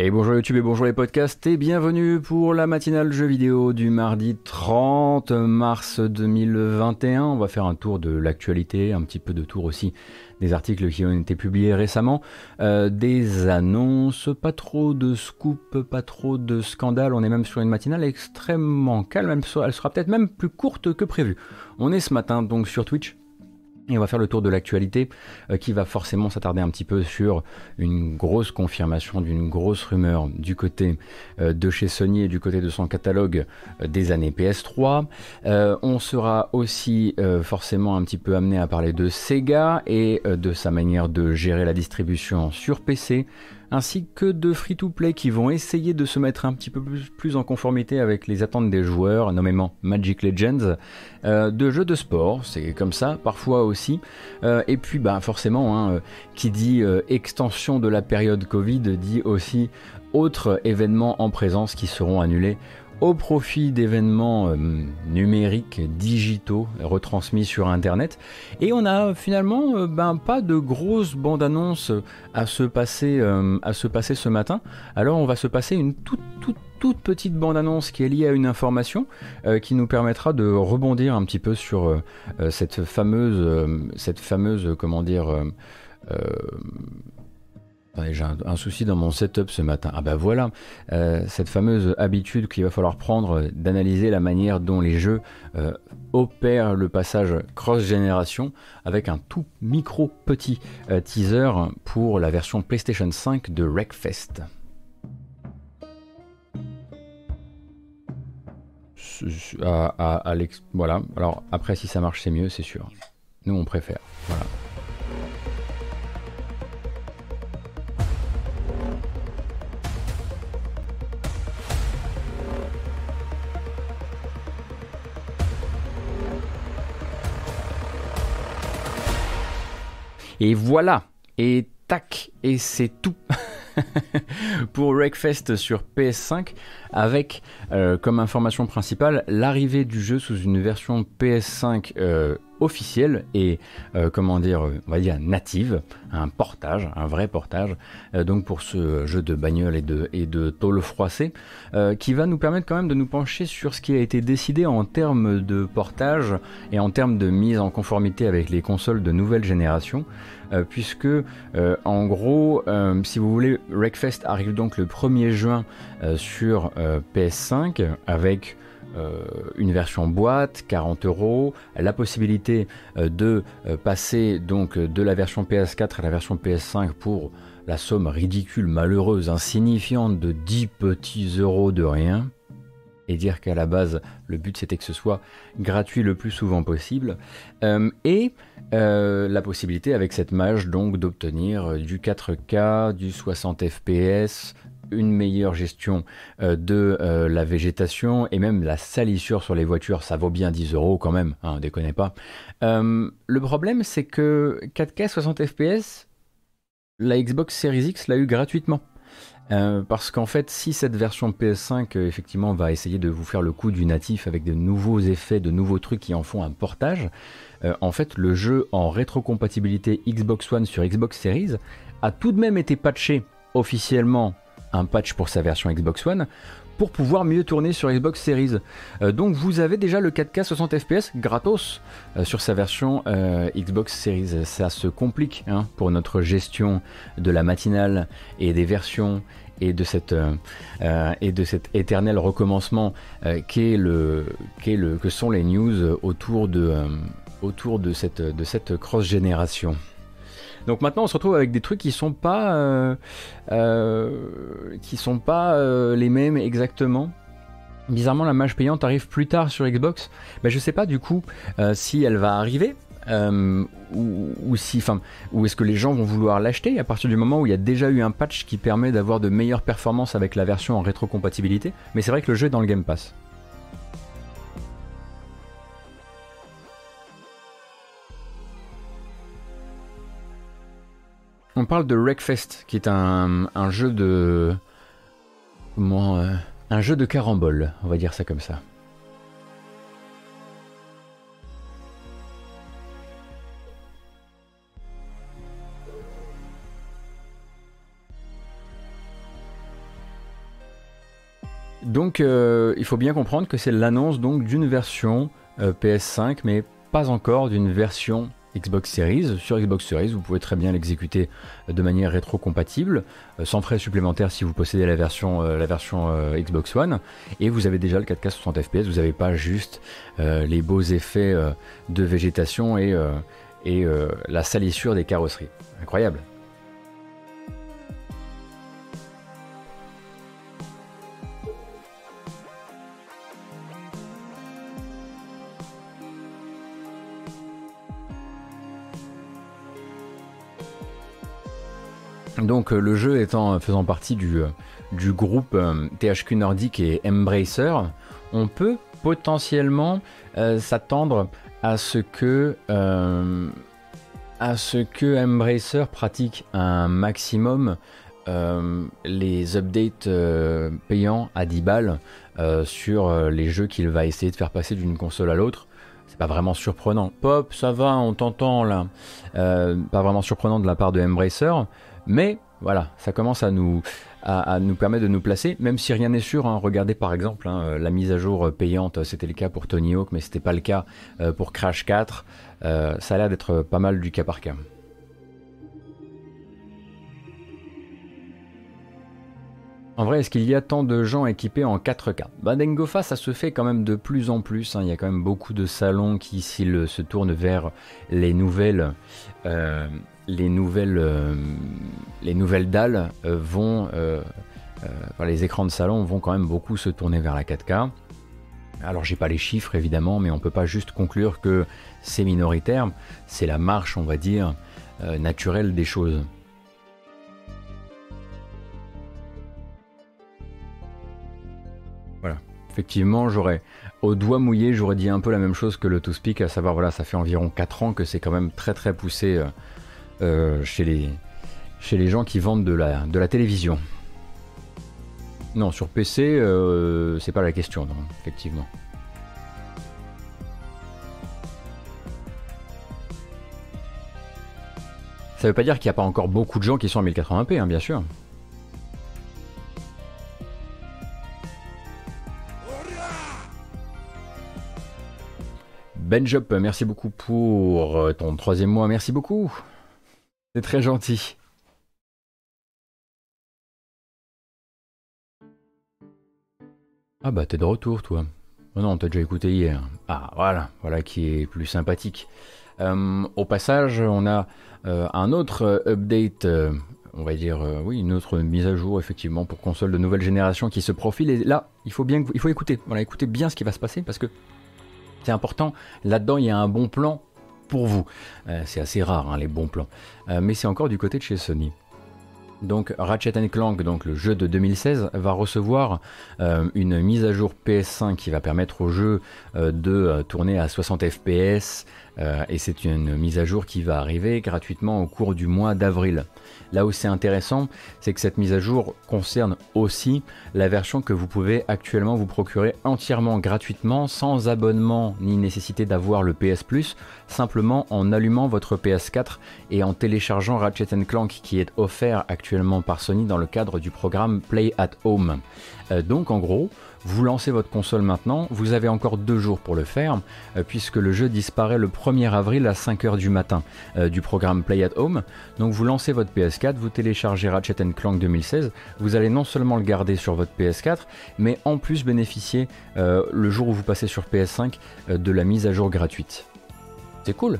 Et bonjour YouTube et bonjour les podcasts et bienvenue pour la matinale jeux vidéo du mardi 30 mars 2021. On va faire un tour de l'actualité, un petit peu de tour aussi des articles qui ont été publiés récemment, euh, des annonces, pas trop de scoop, pas trop de scandales. On est même sur une matinale extrêmement calme, elle sera peut-être même plus courte que prévu. On est ce matin donc sur Twitch et on va faire le tour de l'actualité euh, qui va forcément s'attarder un petit peu sur une grosse confirmation d'une grosse rumeur du côté euh, de chez Sony et du côté de son catalogue euh, des années PS3. on sera aussi forcément un petit peu amené à parler de Sega et de sa manière de gérer la distribution sur PC ainsi que de free-to-play qui vont essayer de se mettre un petit peu plus, en conformité avec les attentes des joueurs, nommément Magic Legends, euh, de jeux de sport, c'est comme ça, parfois aussi. Euh, et puis bah, forcément, hein, euh, qui dit extension de la période Covid dit aussi autres événements en présence qui seront annulés au profit d'événements euh, numériques, digitaux, retransmis sur Internet. Et on a finalement euh, ben, pas de grosses bandes annonces à se, passer, euh, à se passer ce matin. Alors on va se passer une toute, toute, toute petite bande annonce qui est liée à une information qui nous permettra de rebondir un petit peu sur cette fameuse, cette fameuse, comment dire, j'ai un, souci dans mon setup ce matin. Ah bah voilà, euh, cette fameuse habitude qu'il va falloir prendre d'analyser la manière dont les jeux euh, opèrent le passage cross-génération avec un tout micro petit euh, teaser pour la version PlayStation 5 de Wreckfest. voilà, alors après si ça marche c'est mieux, c'est sûr. Nous on préfère. Voilà. Et voilà, et tac, et c'est tout pour Wreckfest sur PS5 avec euh, comme information principale l'arrivée du jeu sous une version PS5 euh, officielle et euh, comment dire, on va dire native, un portage, un vrai portage, donc pour ce jeu de bagnole et de, et de tôle froissée, qui va nous permettre quand même de nous pencher sur ce qui a été décidé en termes de portage et en termes de mise en conformité avec les consoles de nouvelle génération. Puisque en gros, si vous voulez, Wreckfest arrive donc le 1er juin sur euh, PS5 avec euh, une version boîte, 40 euros, la possibilité euh, de passer donc de la version PS4 à la version PS5 pour la somme ridicule, malheureuse, insignifiante de 10 petits euros de rien. Et dire qu'à la base, le but c'était que ce soit gratuit le plus souvent possible. et la possibilité avec cette mage donc d'obtenir du 4K, du 60 FPS, une meilleure gestion euh, de euh, la végétation et même la salissure sur les voitures, ça vaut bien 10 euros quand même, hein, déconnez pas. Euh, le problème, c'est que 4K 60 FPS, la Xbox Series X l'a eu gratuitement. Parce qu'en fait, si cette version PS5 effectivement va essayer de vous faire le coup du natif avec de nouveaux effets, de nouveaux trucs qui en font un portage, en fait, le jeu en rétrocompatibilité Xbox One sur Xbox Series a tout de même été patché officiellement un patch pour sa version Xbox One pour pouvoir mieux tourner sur Xbox Series. Euh, donc vous avez déjà le 4K 60 FPS gratos euh, sur sa version euh, Xbox Series. Ça se complique hein, pour notre gestion de la matinale et des versions et de cette et de cet éternel recommencement qu'est le, qu'est le que sont les news autour de autour de cette de cette cross génération. Donc maintenant, on se retrouve avec des trucs qui sont pas, euh, euh, qui sont pas euh, les mêmes exactement. Bizarrement, la mage payante arrive plus tard sur Xbox. Mais je sais pas du coup si elle va arriver. ou, si, enfin, ou est-ce que les gens vont vouloir l'acheter à partir du moment où il y a déjà eu un patch qui permet d'avoir de meilleures performances avec la version en rétrocompatibilité. Mais c'est vrai que le jeu est dans le Game Pass. On parle de Wreckfest, qui est un, jeu de. Comment. Euh, un jeu de carambole, on va dire ça comme ça. Donc il faut bien comprendre que c'est l'annonce d'une version PS5 mais pas encore d'une version Xbox Series. Sur Xbox Series, vous pouvez très bien l'exécuter de manière rétro-compatible, euh, sans frais supplémentaires si vous possédez la version, euh, euh, Xbox One. Et vous avez déjà le 4K 60 FPS, vous n'avez pas juste les beaux effets de végétation et la salissure des carrosseries. Incroyable. Donc euh, le jeu étant faisant partie du, euh, groupe euh, THQ Nordic et Embracer, on peut potentiellement s'attendre à ce que à ce que Embracer pratique un maximum les updates payants à 10 balles sur les jeux qu'il va essayer de faire passer d'une console à l'autre. C'est pas vraiment surprenant. Pop, ça va, on t'entend là. pas vraiment surprenant de la part de Embracer. Mais voilà, ça commence à nous, à, nous permettre de nous placer, même si rien n'est sûr. Hein. Regardez par exemple hein, euh, la mise à jour euh, payante, c'était le cas pour Tony Hawk, mais c'était pas le cas euh, pour Crash 4. ça a l'air d'être pas mal du cas par cas. En vrai, est-ce qu'il y a tant de gens équipés en 4K bah, Dengofa, ça se fait quand même de plus en plus. Hein. Il y a quand même beaucoup de salons qui, s'ils se tournent vers les nouvelles, les nouvelles, euh, les nouvelles dalles euh, vont, euh, les écrans de salon vont quand même beaucoup se tourner vers la 4K. Alors j'ai pas les chiffres évidemment, mais on peut pas juste conclure que c'est minoritaire, c'est la marche, on va dire, naturelle des choses. Voilà. Effectivement, j'aurais, au doigt mouillé, j'aurais dit un peu la même chose que le To-Speak, à savoir, voilà, ça fait environ 4 ans que c'est quand même très très poussé euh, chez, les, gens qui vendent de la, de la télévision. Non, sur PC, euh, c'est pas la question, non, effectivement. Ça veut pas dire qu'il n'y a pas encore beaucoup de gens qui sont en 1080p, hein, bien sûr. Benjop, merci beaucoup pour ton troisième mois, merci beaucoup. C'est très gentil. Ah bah t'es de retour toi. Oh non, t'as déjà écouté hier. Ah voilà, voilà qui est plus sympathique. Euh, au passage, on a euh, un autre update, euh, on va dire, oui, une autre mise à jour effectivement pour console de nouvelle génération qui se profile. Et là, il faut bien, il faut écouter. Voilà, écouter bien ce qui va se passer parce que c'est important. Là-dedans, il y a un bon plan pour vous. Euh, c'est assez rare, hein, les bons plans. Euh, mais c'est encore du côté de chez Sony. Donc Ratchet Clank, donc le jeu de 2016, va recevoir euh, une mise à jour PS5 qui va permettre au jeu de tourner à 60 fps et c'est une mise à jour qui va arriver gratuitement au cours du mois d'avril. Là où c'est intéressant, c'est que cette mise à jour concerne aussi la version que vous pouvez actuellement vous procurer entièrement gratuitement, sans abonnement ni nécessité d'avoir le PS Plus, simplement en allumant votre PS4 et en téléchargeant Ratchet Clank qui est offert actuellement par Sony dans le cadre du programme Play at Home. Euh, donc en gros, vous lancez votre console maintenant, vous avez encore deux jours pour le faire, euh, puisque le jeu disparaît le 1er avril à 5h du matin euh, du programme Play at Home. Donc vous lancez votre PS4, vous téléchargez Ratchet Clank 2016, vous allez non seulement le garder sur votre PS4, mais en plus bénéficier euh, le jour où vous passez sur PS5 de la mise à jour gratuite. C'est cool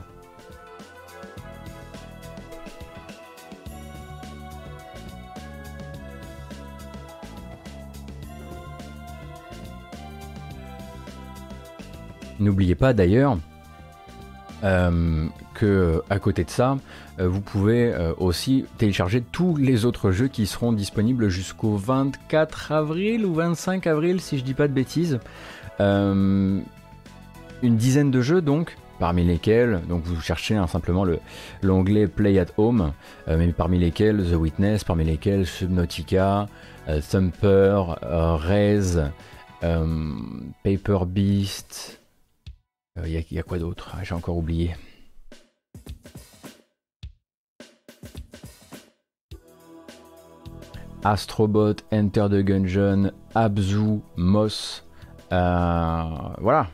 N'oubliez pas d'ailleurs euh, que à côté de ça, euh, vous pouvez euh, aussi télécharger tous les autres jeux qui seront disponibles jusqu'au 24 avril ou 25 avril si je dis pas de bêtises. une dizaine de jeux donc, parmi lesquels, donc vous cherchez hein, simplement l'onglet Play at Home, mais parmi lesquels The Witness, parmi lesquels Subnautica, Thumper, Rez, Paper Beast, il euh, y, a quoi d'autre? Ah, J'ai encore oublié. Astrobot, Enter the Gungeon, Abzu, Moss, voilà.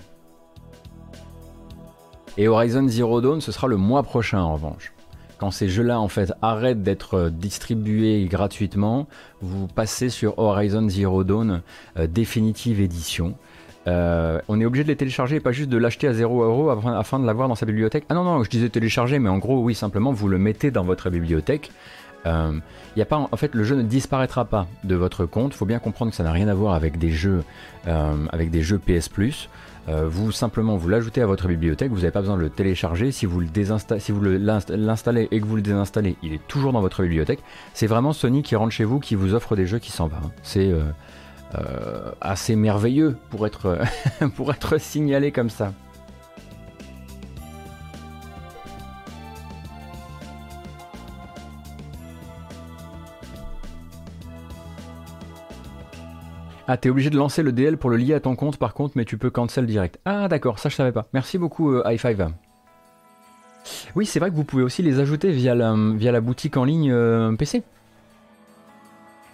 Et Horizon Zero Dawn, ce sera le mois prochain en revanche. Quand ces jeux-là en fait arrêtent d'être distribués gratuitement, vous passez sur Horizon Zero Dawn définitive édition. Euh, on est obligé de les télécharger pas juste de l'acheter à 0 euros afin, de l'avoir dans sa bibliothèque. Ah non, non, je disais télécharger, mais en gros, oui, simplement, vous le mettez dans votre bibliothèque. Euh, y a pas, en fait, le jeu ne disparaîtra pas de votre compte. Il faut bien comprendre que ça n'a rien à voir avec des jeux, euh, avec des jeux PS vous simplement vous l'ajoutez à votre bibliothèque, vous n'avez pas besoin de le télécharger. Si vous le si l'installez et que vous le désinstallez, il est toujours dans votre bibliothèque. C'est vraiment Sony qui rentre chez vous, qui vous offre des jeux qui s'en va. Hein. C'est euh, assez merveilleux pour être, pour être signalé comme ça. Ah, t'es obligé de lancer le DL pour le lier à ton compte par contre, mais tu peux cancel direct. Ah, d'accord, ça je savais pas. Merci beaucoup, euh, i5. Oui, c'est vrai que vous pouvez aussi les ajouter via la, via la boutique en ligne euh, PC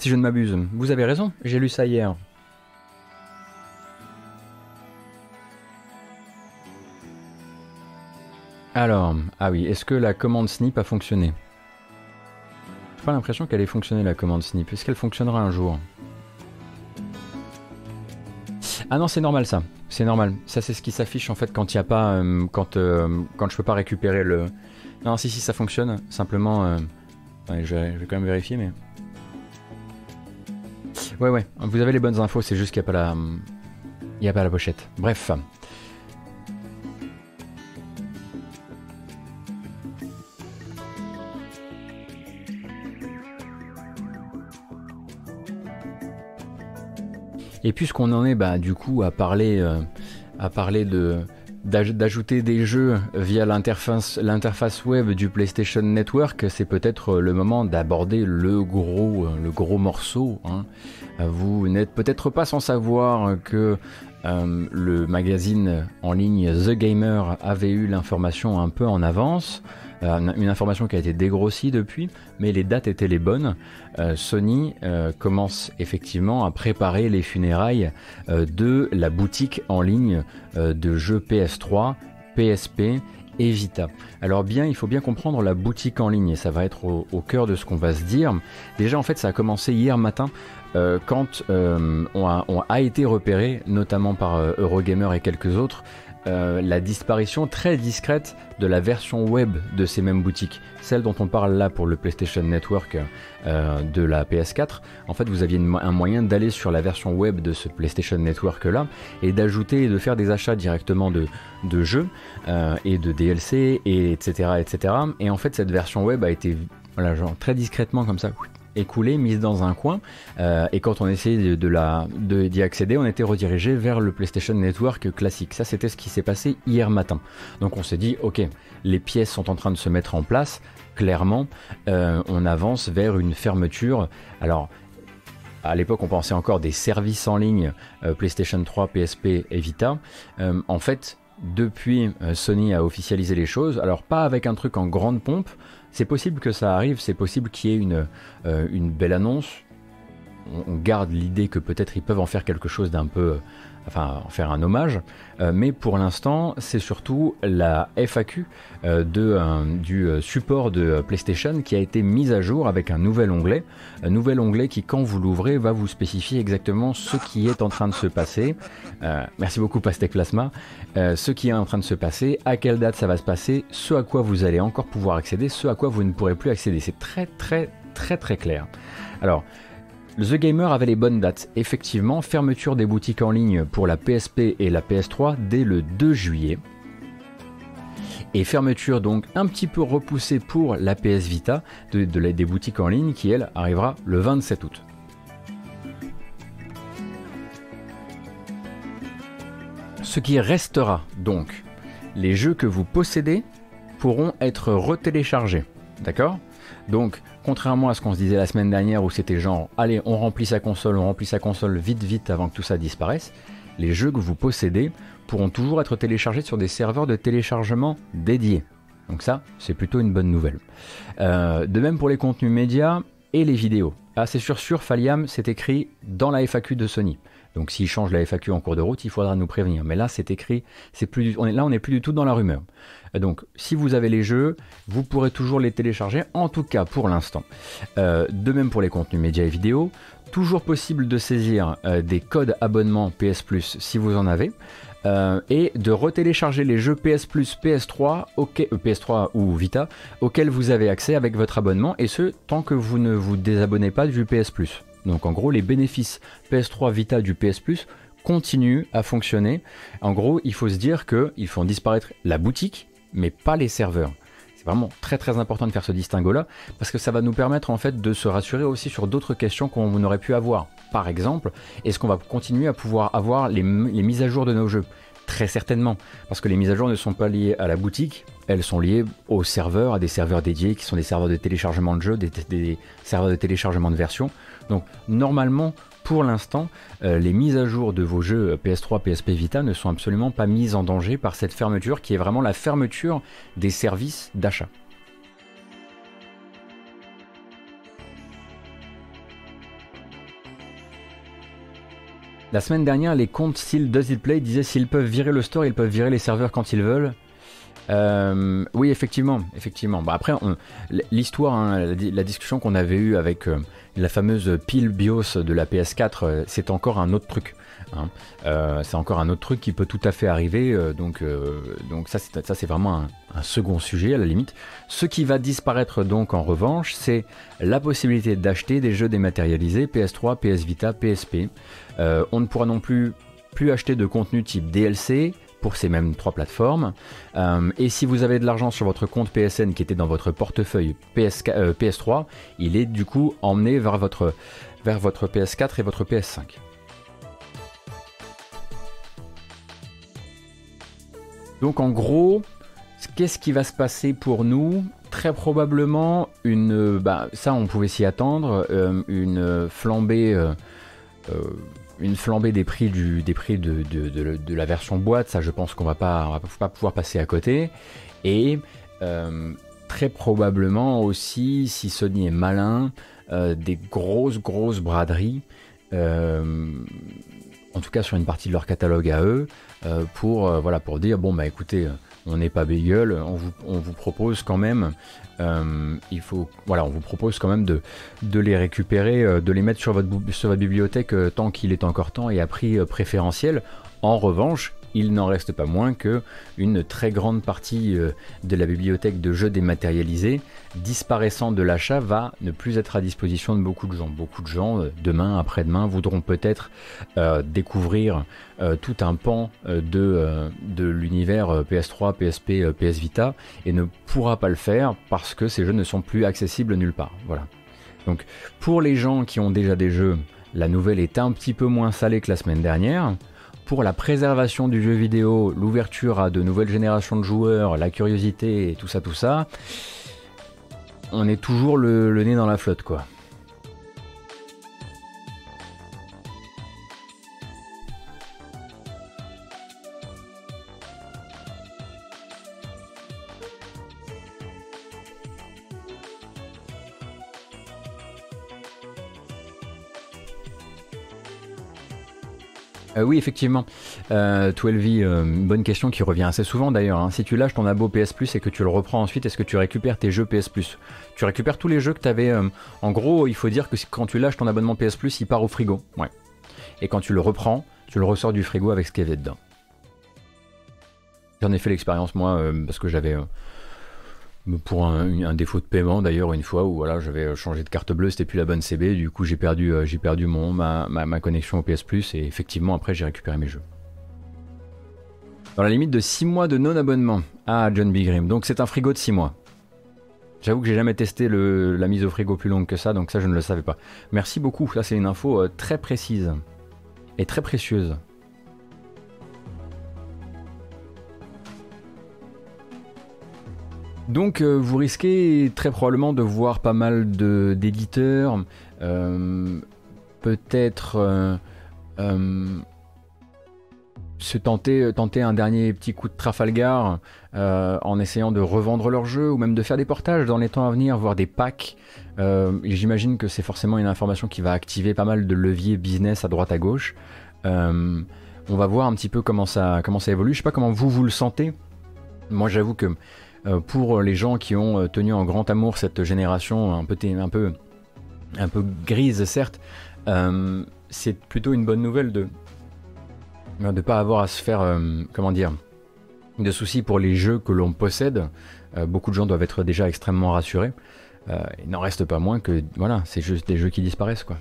si je ne m'abuse. Vous avez raison, j'ai lu ça hier. Alors, ah oui, est-ce que la commande snip a fonctionné? J'ai pas l'impression qu'elle ait fonctionné la commande snip. Est-ce qu'elle fonctionnera un jour? Ah non, c'est normal ça. C'est normal. Ça, c'est ce qui s'affiche en fait quand il y a pas, euh, quand euh, quand je peux pas récupérer le. Non, si si, ça fonctionne. Simplement, euh, je vais quand même vérifier, mais. Ouais, ouais, vous avez les bonnes infos, c'est juste qu'il n'y a pas la. A pas la pochette. Bref. Et puisqu'on en est bah, du coup à parler, euh, à parler de d'ajouter des jeux via l'interface, web du PlayStation Network, c'est peut-être le moment d'aborder le gros, le gros morceau. Hein. Vous n'êtes peut-être pas sans savoir que euh, le magazine en ligne The Gamer avait eu l'information un peu en avance. Euh, une information qui a été dégrossie depuis, mais les dates étaient les bonnes. Euh, Sony commence effectivement à préparer les funérailles de la boutique en ligne de jeux PS3, PSP et Vita. Alors bien, il faut bien comprendre la boutique en ligne et ça va être au, au cœur de ce qu'on va se dire. Déjà en fait ça a commencé hier matin euh, quand euh, on, a, été repéré, notamment par euh, Eurogamer et quelques autres, la disparition très discrète de la version web de ces mêmes boutiques. Celle dont on parle là pour le PlayStation Network de la PS4. En fait, vous aviez un moyen d'aller sur la version web de ce PlayStation Network là et d'ajouter et de faire des achats directement de, jeux et de DLC et etc etc. Et en fait, cette version web a été voilà, très discrètement comme ça écoulée, mise dans un coin, euh, et quand on essayait de, la, d'y accéder, on était redirigé vers le PlayStation Network classique. Ça, c'était ce qui s'est passé hier matin. Donc on s'est dit, ok, les pièces sont en train de se mettre en place, clairement, euh, on avance vers une fermeture. Alors, à l'époque, on pensait encore des services en ligne euh, PlayStation 3, PSP et Vita. en fait, depuis, Sony a officialisé les choses. Alors, pas avec un truc en grande pompe, c'est possible que ça arrive, c'est possible qu'il y ait une, euh, belle annonce. On, garde l'idée que peut-être ils peuvent en faire quelque chose d'un peu, enfin, en faire un hommage. Euh, mais pour l'instant, c'est surtout la FAQ euh, de, du support de PlayStation qui a été mise à jour avec un nouvel onglet. Un nouvel onglet qui, quand vous l'ouvrez, va vous spécifier exactement ce qui est en train de se passer. merci beaucoup, Pastec Plasma. ce qui est en train de se passer, à quelle date ça va se passer, ce à quoi vous allez encore pouvoir accéder, ce à quoi vous ne pourrez plus accéder. C'est très très très très clair. Alors, The Gamer avait les bonnes dates. Effectivement, fermeture des boutiques en ligne pour la PSP et la PS3 dès le 2 juillet. Et fermeture donc un petit peu repoussée pour la PS Vita de, des boutiques en ligne qui elle arrivera le 27 août. Ce qui restera donc, les jeux que vous possédez pourront être retéléchargés. D'accord? Donc Contrairement à ce qu'on se disait la semaine dernière où c'était genre allez on remplit sa console, on remplit sa console vite vite avant que tout ça disparaisse, les jeux que vous possédez pourront toujours être téléchargés sur des serveurs de téléchargement dédiés. Donc ça, c'est plutôt une bonne nouvelle. Euh, de même pour les contenus médias et les vidéos. Ah, c'est sûr, sûr, Faliam, c'est écrit dans la FAQ de Sony. Donc s'il change la FAQ en cours de route, il faudra nous prévenir. Mais là, c'est écrit, c'est là, on n'est plus du tout dans la rumeur. Donc, si vous avez les jeux, vous pourrez toujours les télécharger, en tout cas pour l'instant. Euh, de même pour les contenus médias et vidéos. Toujours possible de saisir euh, des codes abonnement PS Plus si vous en avez. Euh, et de retélécharger les jeux PS Plus, PS3, PS3 ou Vita auxquels vous avez accès avec votre abonnement, et ce tant que vous ne vous désabonnez pas du PS Plus. Donc en gros, les bénéfices PS3 Vita du PS Plus continuent à fonctionner. En gros, il faut se dire qu'ils font disparaître la boutique, mais pas les serveurs. C'est vraiment très très important de faire ce distinguo-là, parce que ça va nous permettre en fait de se rassurer aussi sur d'autres questions qu'on aurait pu avoir. Par exemple, est-ce qu'on va continuer à pouvoir avoir les, mises à jour de nos jeux? Très certainement, parce que les mises à jour ne sont pas liées à la boutique, elles sont liées aux serveurs, à des serveurs dédiés qui sont des serveurs de téléchargement de jeux, des, des serveurs de téléchargement de versions. Donc normalement, pour l'instant, euh, les mises à jour de vos jeux PS3, PSP Vita ne sont absolument pas mises en danger par cette fermeture qui est vraiment la fermeture des services d'achat. La semaine dernière, les comptes style Does It Play disaient s'ils peuvent virer le store, ils peuvent virer les serveurs quand ils veulent. Euh, oui, effectivement, effectivement. Bah, après, l'histoire, hein, la, discussion qu'on avait eue avec euh, la fameuse pile BIOS de la PS4, euh, c'est encore un autre truc. Hein. Euh, c'est encore un autre truc qui peut tout à fait arriver. Euh, donc, donc ça, c'est, ça, c'est vraiment un, un, second sujet à la limite. Ce qui va disparaître donc en revanche, c'est la possibilité d'acheter des jeux dématérialisés PS3, PS Vita, PSP. on ne pourra non plus plus acheter de contenu type DLC, pour ces mêmes trois plateformes. Euh, et si vous avez de l'argent sur votre compte PSN qui était dans votre portefeuille PS, PS3, euh, il est du coup emmené vers votre, vers votre PS4 et votre PS5. Donc en gros, qu'est-ce qui va se passer pour nous? Très probablement une, bah, ça on pouvait s'y attendre, euh, une flambée une flambée des prix, du, des prix de, la version boîte, ça je pense qu'on va pas, va pas pouvoir passer à côté. Et euh, très probablement aussi, si Sony est malin, euh, des grosses grosses braderies, euh, en tout cas sur une partie de leur catalogue à eux, pour, voilà, pour dire bon bah écoutez on n'est pas bégueule, on vous, propose quand même, euh, de, les récupérer, euh, de les mettre sur votre, bibliothèque euh, tant qu'il est encore temps et à prix préférentiel. En revanche, il n'en reste pas moins que une très grande partie euh, de la bibliothèque de jeux dématérialisés disparaissant de l'achat va ne plus être à disposition de beaucoup de gens. Beaucoup de gens, euh, demain, après-demain, voudront peut-être euh, découvrir tout un pan de, de l'univers PS3, PSP, PS Vita et ne pourra pas le faire parce que ces jeux ne sont plus accessibles nulle part. Voilà. Donc pour les gens qui ont déjà des jeux, la nouvelle est un petit peu moins salée que la semaine dernière pour la préservation du jeu vidéo, l'ouverture à de nouvelles générations de joueurs, la curiosité et tout ça, tout ça, on est toujours le, nez dans la flotte, quoi. Euh, oui, effectivement. Euh, 12 euh, bonne question qui revient assez souvent d'ailleurs. Hein. Si tu lâches ton abo PS Plus et que tu le reprends ensuite, est-ce que tu récupères tes jeux PS Tu récupères tous les jeux que tu avais. Euh, en gros, il faut dire que quand tu lâches ton abonnement PS Plus, il part au frigo. Ouais. Et quand tu le reprends, tu le ressors du frigo avec ce qu'il y avait dedans. J'en ai fait l'expérience moi parce que j'avais pour un, défaut de paiement d'ailleurs une fois où j'avais changé de carte bleue c'était plus la bonne CB du coup j'ai perdu euh, j'ai perdu mon ma, ma, connexion au PS Plus et effectivement après j'ai récupéré mes jeux. Dans la limite de 6 mois de non abonnement ah John B. Grimm. Donc c'est un frigo de 6 mois. J'avoue que j'ai jamais testé la mise au frigo plus longue que ça, donc ça je ne le savais pas. Merci beaucoup, ça c'est une info euh, très précise et très précieuse. Donc euh, vous risquez très probablement de voir pas mal d'éditeurs, euh, peut-être euh, se tenter, tenter un dernier petit coup de Trafalgar en essayant de revendre leur jeu ou même de faire des portages dans les temps à venir, voire des packs. J'imagine que c'est forcément une information qui va activer pas mal de leviers business à droite à gauche. on va voir un petit peu comment ça, comment ça évolue. Je sais pas comment vous vous le sentez. Moi j'avoue que pour les gens qui ont tenu en grand amour cette génération un peu, grise certes, euh, c'est plutôt une bonne nouvelle de ne pas avoir à se faire, euh, comment dire, de soucis pour les jeux que l'on possède. Euh, beaucoup de gens doivent être déjà extrêmement rassurés. il n'en reste pas moins que, voilà, c'est juste des jeux qui disparaissent, quoi.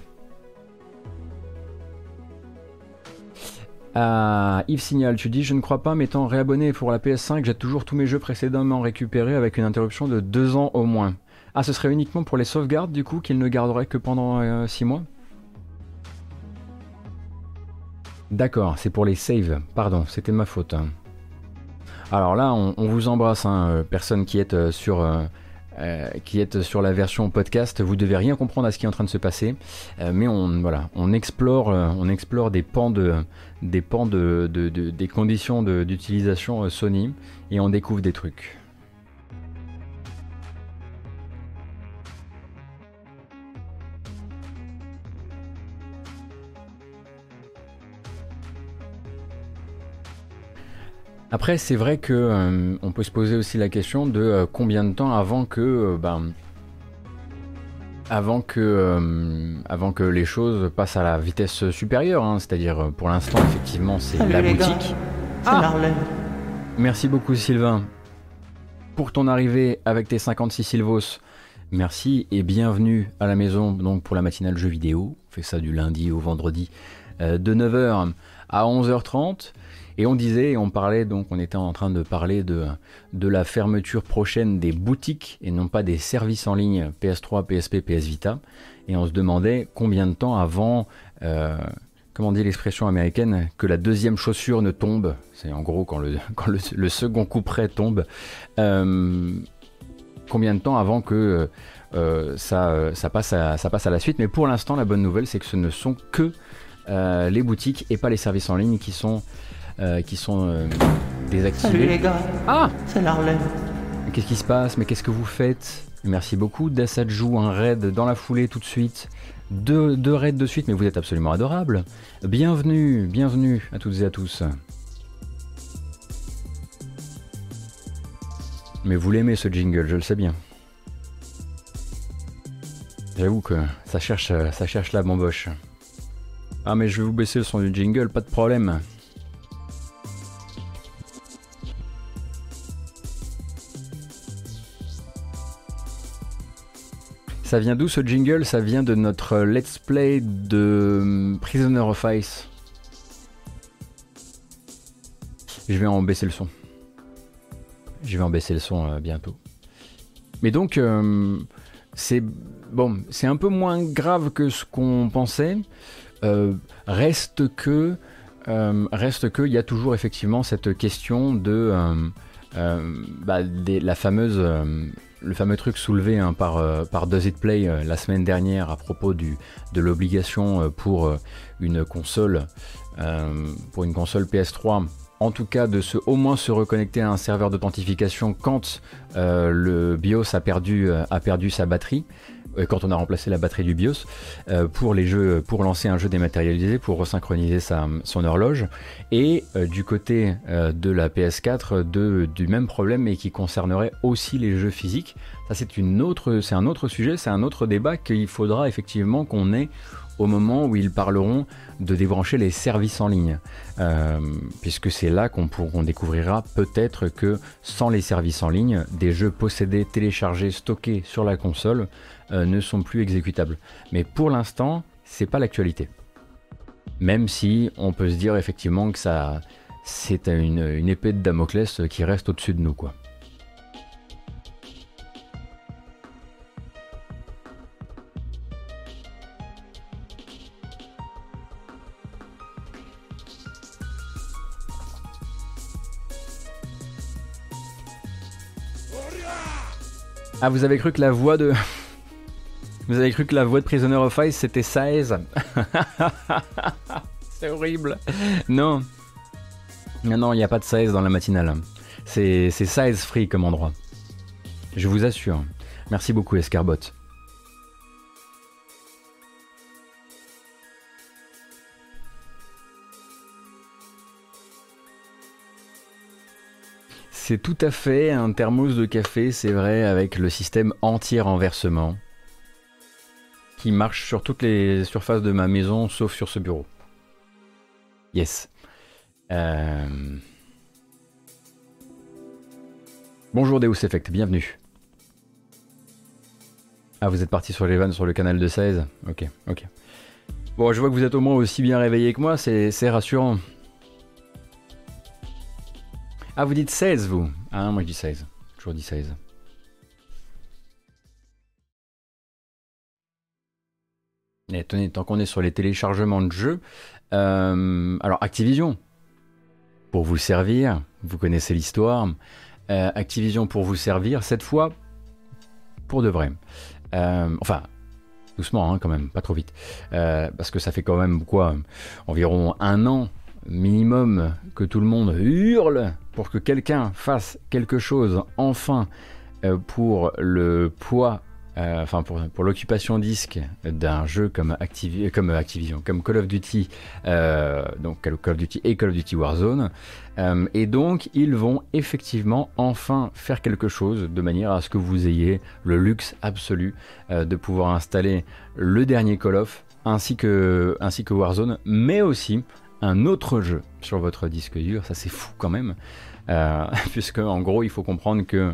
Ah, Yves Signal, tu dis Je ne crois pas, m'étant réabonné pour la PS5, j'ai toujours tous mes jeux précédemment récupérés avec une interruption de deux ans au moins. Ah, ce serait uniquement pour les sauvegardes du coup qu'il ne garderait que pendant 6 mois? D'accord, c'est pour les saves. Pardon, c'était ma faute. Hein. Alors là, on, vous embrasse, hein, euh, personne qui est euh, sur euh, qui est sur la version podcast. Vous devez rien comprendre à ce qui est en train de se passer, mais on voilà, on explore, on explore des pans de pans de, des conditions d'utilisation Sony et on découvre des trucs. Après, c'est vrai que euh, on peut se poser aussi la question de euh, combien de temps avant que, euh, ben, avant que, avant que les choses passent à la vitesse supérieure. Hein. C'est-à-dire, pour l'instant, effectivement, c'est la boutique. Ah Merci beaucoup, Sylvain, pour ton arrivée avec tes 56 Sylvos. Merci et bienvenue à la maison donc pour la matinale jeux vidéo. On fait ça du lundi au vendredi de 9h à 11h30. Et on disait, on parlait donc, on était en train de parler de, de la fermeture prochaine des boutiques et non pas des services en ligne PS3, PSP, PS Vita. Et on se demandait combien de temps avant, euh, comment dit l'expression américaine, que la deuxième chaussure ne tombe. C'est en gros quand le, quand le, second couperet tombe. Euh, combien de temps avant que euh, ça, ça, passe à, ça passe à la suite. Mais pour l'instant, la bonne nouvelle, c'est que ce ne sont que les boutiques et pas les services en ligne qui sont euh, qui sont euh, désactivés. Salut les gars Ah C'est l'Arlène. Qu'est-ce qui se passe? Mais qu'est-ce que vous faites? Merci beaucoup. Dassad joue un raid dans la foulée tout de suite. Deux, deux raids de suite, mais vous êtes absolument adorable. Bienvenue, bienvenue à toutes et à tous. Mais vous l'aimez ce jingle, je le sais bien. J'avoue que ça cherche, ça cherche la bamboche. Ah mais je vais vous baisser le son du jingle, pas de problème. Ça vient d'où ce jingle Ça vient de notre let's play de hum, Prisoner of Ice. Je vais en baisser le son. Je vais en baisser le son euh, bientôt. Mais donc, hum, c'est bon, c'est un peu moins grave que ce qu'on pensait. Euh, reste que, hum, reste que, il y a toujours effectivement cette question de bah, la fameuse le fameux truc soulevé hein, par, euh, par Does It Play euh, la semaine dernière à propos de l'obligation euh, pour une console pour une console PS3 en tout cas de se, au moins se reconnecter à un serveur d'authentification quand le BIOS a perdu, a perdu sa batterie. Euh, quand on a remplacé la batterie du BIOS euh, pour les jeux, pour lancer un jeu dématérialisé, pour resynchroniser sa, son horloge. Et euh, du côté de la PS4, de, du même problème et qui concernerait aussi les jeux physiques. Ça c'est un autre sujet, c'est un autre débat qu'il faudra effectivement qu'on ait au moment où ils parleront de débrancher les services en ligne. puisque c'est là qu'on découvrira peut-être que sans les services en ligne, des jeux possédés, téléchargés, stockés sur la console euh, ne sont plus exécutables. Mais pour l'instant, c'est pas l'actualité. Même si on peut se dire effectivement que ça, c'est une, une, épée de Damoclès qui reste au-dessus de nous, quoi. Ah, vous avez cru que la voix de vous avez cru que la voix de Prisoner of Ice c'était Saez C'est horrible. Non. Non, il n'y a pas de size dans la matinale. C'est size free comme endroit. Je vous assure. Merci beaucoup, Escarbot. C'est tout à fait un thermos de café, c'est vrai, avec le système anti-renversement qui marche sur toutes les surfaces de ma maison sauf sur ce bureau. Yes. Euh, bonjour Deus Effect, bienvenue. Ah, vous êtes parti sur les vannes sur le canal de 16 Ok, ok. Bon, je vois que vous êtes au moins aussi bien réveillé que moi, c'est rassurant. Ah, vous dites 16, vous Ah, moi je dis 16. Toujours dit 16. Et tenez, tant qu'on est sur les téléchargements de jeux, euh, alors Activision, pour vous servir, vous connaissez l'histoire, euh, Activision pour vous servir, cette fois, pour de vrai. Euh, enfin, doucement hein, quand même, pas trop vite. parce que ça fait quand même quoi Environ un an minimum que tout le monde hurle pour que quelqu'un fasse quelque chose enfin pour le poids euh, enfin pour, pour l'occupation disque d'un jeu comme, comme Activision, comme Call of Duty, euh, donc Call of Duty et Call of Duty Warzone. Euh, et donc ils vont effectivement enfin faire quelque chose de manière à ce que vous ayez le luxe absolu de pouvoir installer le dernier Call of ainsi que, ainsi que Warzone, mais aussi un autre jeu sur votre disque dur. Ça c'est fou quand même. puisque en gros il faut comprendre que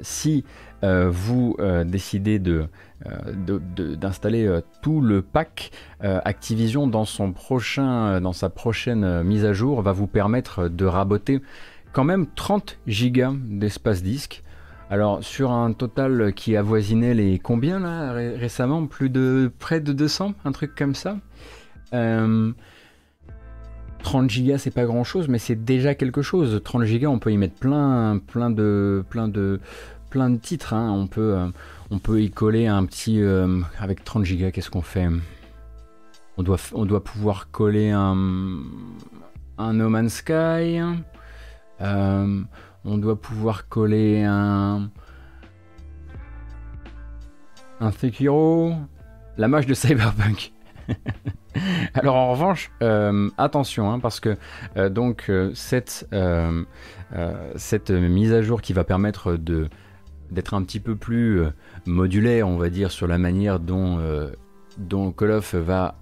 si euh, vous euh, décidez de, euh, d'installer tout le pack, Activision dans, son prochain, dans sa prochaine mise à jour va vous permettre de raboter quand même 30 gigas d'espace disque. Alors sur un total qui avoisinait les combien là récemment? Plus de près de 200, un truc comme ça. 30 gigas c'est pas grand chose mais c'est déjà quelque chose. 30 gigas on peut y mettre plein plein de plein de plein de titres. Hein. On, peut, euh, on peut y coller un petit. Euh, avec 30 gigas, qu'est-ce qu'on fait? On doit, on doit pouvoir coller un, un No Man's Sky. Euh, on doit pouvoir coller un. Un Sekiro. La mâche de Cyberpunk. Alors en revanche, attention, hein, parce que donc cette, cette mise à jour qui va permettre d'être un petit peu plus euh, modulaire, on va dire, sur la manière dont, euh, dont Call of va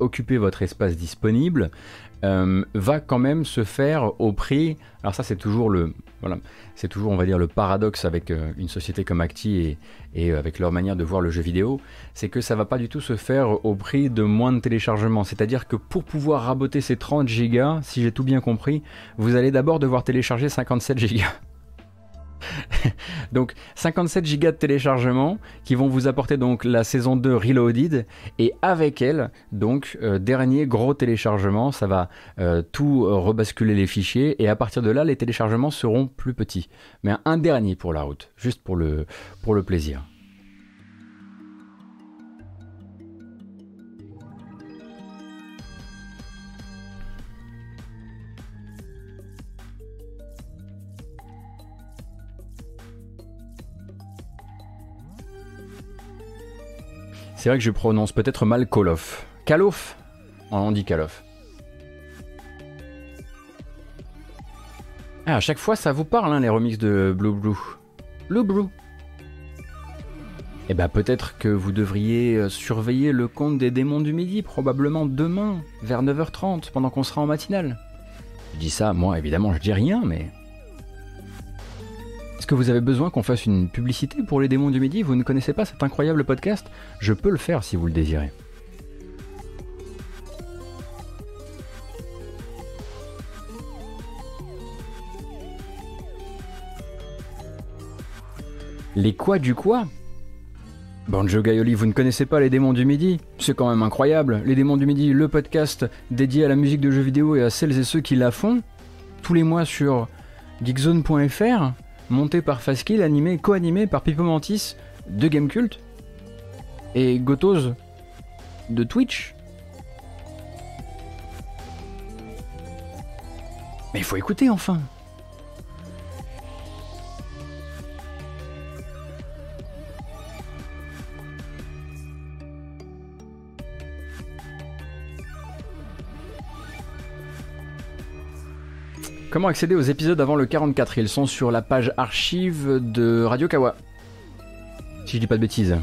occuper votre espace disponible, euh, va quand même se faire au prix. Alors ça, c'est toujours le, voilà, c'est toujours, on va dire, le paradoxe avec une société comme Acti et, et, avec leur manière de voir le jeu vidéo, c'est que ça va pas du tout se faire au prix de moins de téléchargements. C'est-à-dire que pour pouvoir raboter ces 30 gigas, si j'ai tout bien compris, vous allez d'abord devoir télécharger 57 gigas. donc 57 gigas de téléchargement qui vont vous apporter donc la saison 2 Reloaded. Et avec elle donc euh, dernier gros téléchargement. Ça va euh, tout rebasculer les fichiers. Et à partir de là les téléchargements seront plus petits. Mais un dernier pour la route juste pour le, pour le plaisir C'est vrai que je prononce peut-être mal Call of. Call of On dit Call of. Ah, à chaque fois, ça vous parle, hein, les remixes de Blue Blue. Blue Blue. Eh ben, peut-être que vous devriez euh, surveiller le compte des démons du midi, probablement demain, vers 9h30, pendant qu'on sera en matinale. Je dis ça, moi, évidemment, je dis rien, mais est-ce que vous avez besoin qu'on fasse une publicité pour les démons du midi? Vous ne connaissez pas cet incroyable podcast? Je peux le faire si vous le désirez. Les quoi du quoi? Banjo Gaioli, vous ne connaissez pas les démons du midi? C'est quand même incroyable. Les démons du midi, le podcast dédié à la musique de jeux vidéo et à celles et ceux qui la font, tous les mois sur geekzone.fr monté par Faskill, animé, co-animé par Pipo Mantis de Gamecult et Gotoz de Twitch. Mais il faut écouter enfin Comment accéder aux épisodes avant le 44 Ils sont sur la page archive de Radio Kawa. Si je dis pas de bêtises.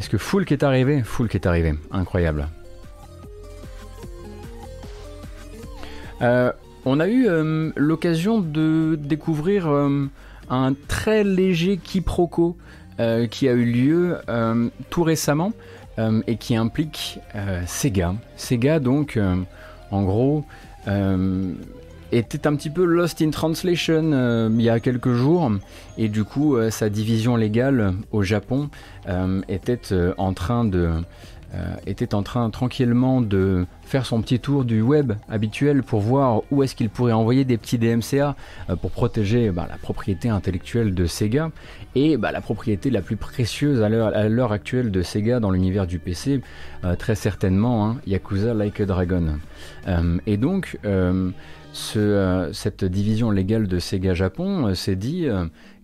Est-ce que Foulk est arrivé? Foulk est arrivé, incroyable. Euh, on a eu euh, l'occasion de découvrir euh, un très léger quiproquo qui a eu lieu euh, tout récemment euh, et qui implique Sega. Sega, donc, en gros, était un petit peu lost in translation il y a quelques jours et du coup sa division légale au Japon était en train de euh, était en train tranquillement de faire son petit tour du web habituel pour voir où est-ce qu'il pourrait envoyer des petits DMCA euh, pour protéger bah, la propriété intellectuelle de Sega et bah, la propriété la plus précieuse à l'heure actuelle de Sega dans l'univers du PC, euh, très certainement hein, Yakuza Like a Dragon. et donc, cette division légale de Sega Japon s'est dit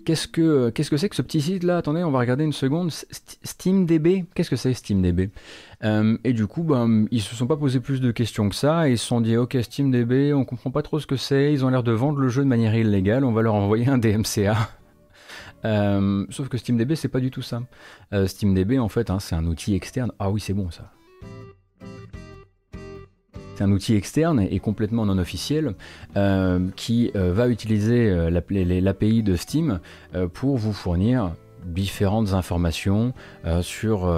Qu'est-ce que qu'est-ce que c'est que ce petit site là Attendez, on va regarder une seconde. SteamDB, qu'est-ce que c'est SteamDB euh, Et du coup, ben, ils se sont pas posé plus de questions que ça. Ils se sont dit, ok, SteamDB, on comprend pas trop ce que c'est. Ils ont l'air de vendre le jeu de manière illégale. On va leur envoyer un DMCA. Euh, sauf que SteamDB, c'est pas du tout ça. Euh, SteamDB, en fait, hein, c'est un outil externe. Ah oui, c'est bon ça. C'est un outil externe et complètement non officiel euh, qui euh, va utiliser euh, l'API de Steam pour vous fournir différentes informations sur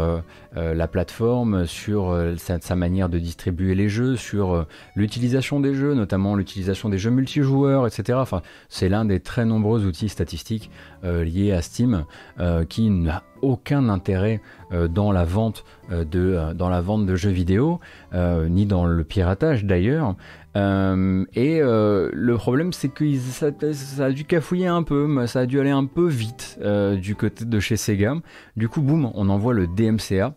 la plateforme, sur sa, manière de distribuer les jeux, sur l'utilisation des jeux, notamment l'utilisation des jeux multijoueurs, etc. Enfin, c'est l'un des très nombreux outils statistiques liés à Steam qui n'a aucun intérêt euh, dans la vente euh, de euh, dans la vente de jeux vidéo ni dans le piratage d'ailleurs et le problème c'est que ça, a dû cafouiller un peu ça a dû aller un peu vite du côté de chez Sega. Du coup boum on envoie le DMCA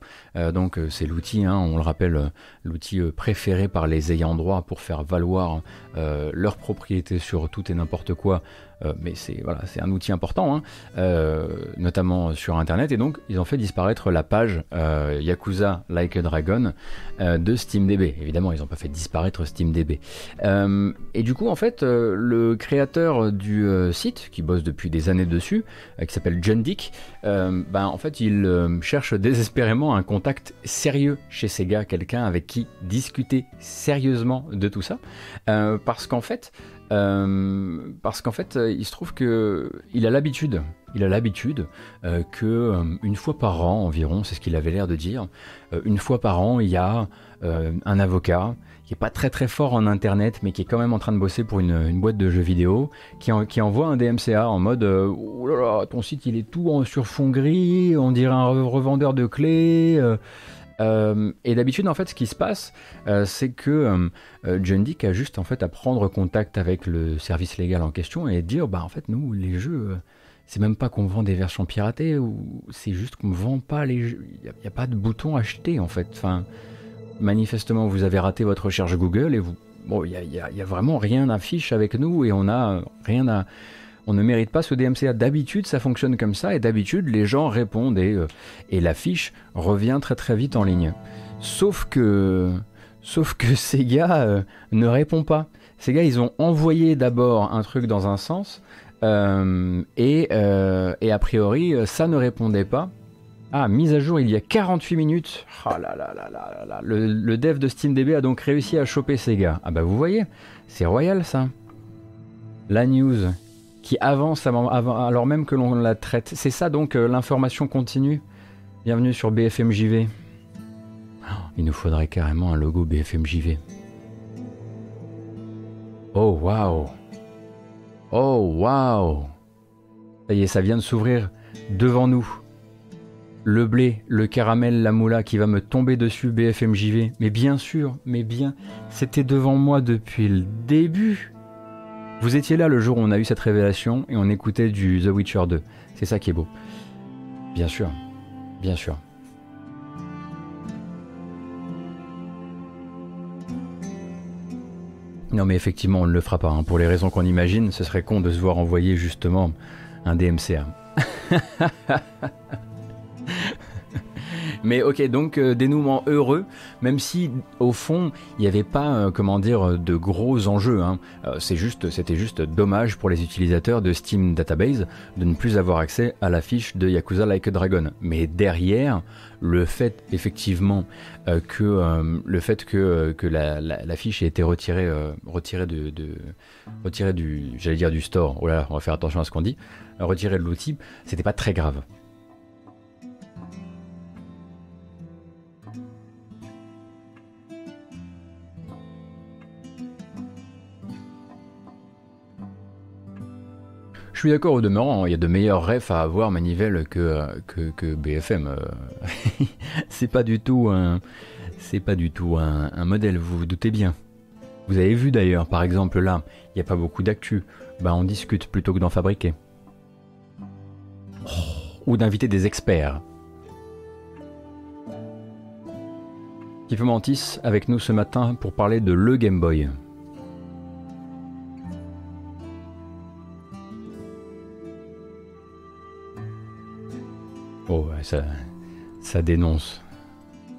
donc c'est l'outil hein, on le rappelle l'outil préféré par les ayants droit pour faire valoir leur propriété sur tout et n'importe quoi euh, mais c'est voilà, c'est un outil important, hein, euh, notamment sur Internet. Et donc, ils ont fait disparaître la page euh, Yakuza Like a Dragon de SteamDB. Évidemment, ils n'ont pas fait disparaître SteamDB. et du coup, en fait, le créateur du site, qui bosse depuis des années dessus, qui s'appelle John Dick, ben, en fait, il cherche désespérément un contact sérieux chez Sega, quelqu'un avec qui discuter sérieusement de tout ça, parce qu'en fait, euh, parce qu'en fait, il se trouve que il a l'habitude, il a l'habitude euh, que euh, une fois par an environ, c'est ce qu'il avait l'air de dire, une fois par an, il y a un avocat qui est pas très très fort en internet, mais qui est quand même en train de bosser pour une, boîte de jeux vidéo, qui, envoie un DMCA en mode ton site il est tout en, sur fond gris, on dirait un revendeur de clés. Euh, et d'habitude, en fait, ce qui se passe, euh, c'est que euh, John Dick a juste en fait à prendre contact avec le service légal en question et dire, bah en fait, nous, les jeux, c'est même pas qu'on vend des versions piratées, ou c'est juste qu'on vend pas les jeux. Il n'y a, pas de bouton acheter en fait. Enfin, manifestement, vous avez raté votre recherche Google et vous, bon, il y a, y a, vraiment rien à fiche avec nous et on a rien à on ne mérite pas ce DMCA. D'habitude, ça fonctionne comme ça, et d'habitude, les gens répondent, et, euh, revient très très vite en ligne. Sauf que, sauf que gars euh, ne répondent pas. Gars, ils ont envoyé d'abord un truc dans un sens, euh, et, et, a priori, ça ne répondait pas. Ah, mise à jour il y a 48 minutes. Ah Le, le dev de SteamDB a donc réussi à choper gars. Ah bah vous voyez, c'est royal ça. La news qui avance alors même que l'on la traite. C'est ça donc euh, l'information continue. Bienvenue sur BFMJV. Oh, il nous faudrait carrément un logo BFMJV. Oh waouh Oh waouh Ça y est, ça vient de s'ouvrir devant nous. Le blé, le caramel, la moula qui va me tomber dessus BFMJV. Mais bien sûr, mais bien, c'était devant moi depuis le début. Vous étiez là le jour où on a eu cette révélation et on écoutait du The Witcher 2. C'est ça qui est beau. Bien sûr, bien sûr. Non mais effectivement, on ne le fera pas. Hein. Pour les raisons qu'on imagine, ce serait con de se voir envoyer justement un DMCA. Mais ok, donc euh, dénouement heureux, même si au fond il n'y avait pas, euh, comment dire, de gros enjeux. Hein. Euh, c'est juste, c'était juste dommage pour les utilisateurs de Steam Database de ne plus avoir accès à la fiche de Yakuza Like a Dragon. Mais derrière, le fait effectivement que le fait que, que la, fiche ait été retirée, retirée de, retirée du, j'allais dire du store. Oh là, on va faire attention à ce qu'on dit. Retirée de l'outil, c'était pas très grave. Je suis d'accord au demeurant, il y a de meilleurs refs à avoir Manivelle que, que, BFM. Euh. c'est pas du tout un, c'est pas du tout un, modèle, vous vous doutez bien. Vous avez vu d'ailleurs, par exemple là, il n'y a pas beaucoup d'actu. Bah on discute plutôt que d'en fabriquer. Ou d'inviter des experts. Mantis avec nous ce matin pour parler de le Game Boy. Oh, ça, ça dénonce.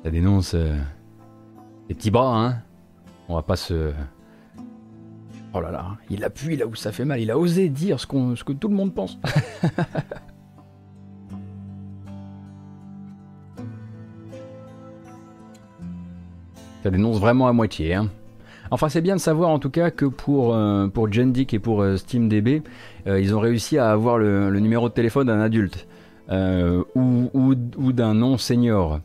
Ça dénonce euh, les petits bras, hein. On va pas se. Oh là là, il appuie là où ça fait mal. Il a osé dire ce, que tout le monde pense. ça dénonce vraiment à moitié, hein. Enfin, c'est bien de savoir en tout cas que pour, euh, pour et pour euh, SteamDB, ils ont réussi à avoir le numéro de téléphone d'un adulte. Euh, ou, d'un non-senior.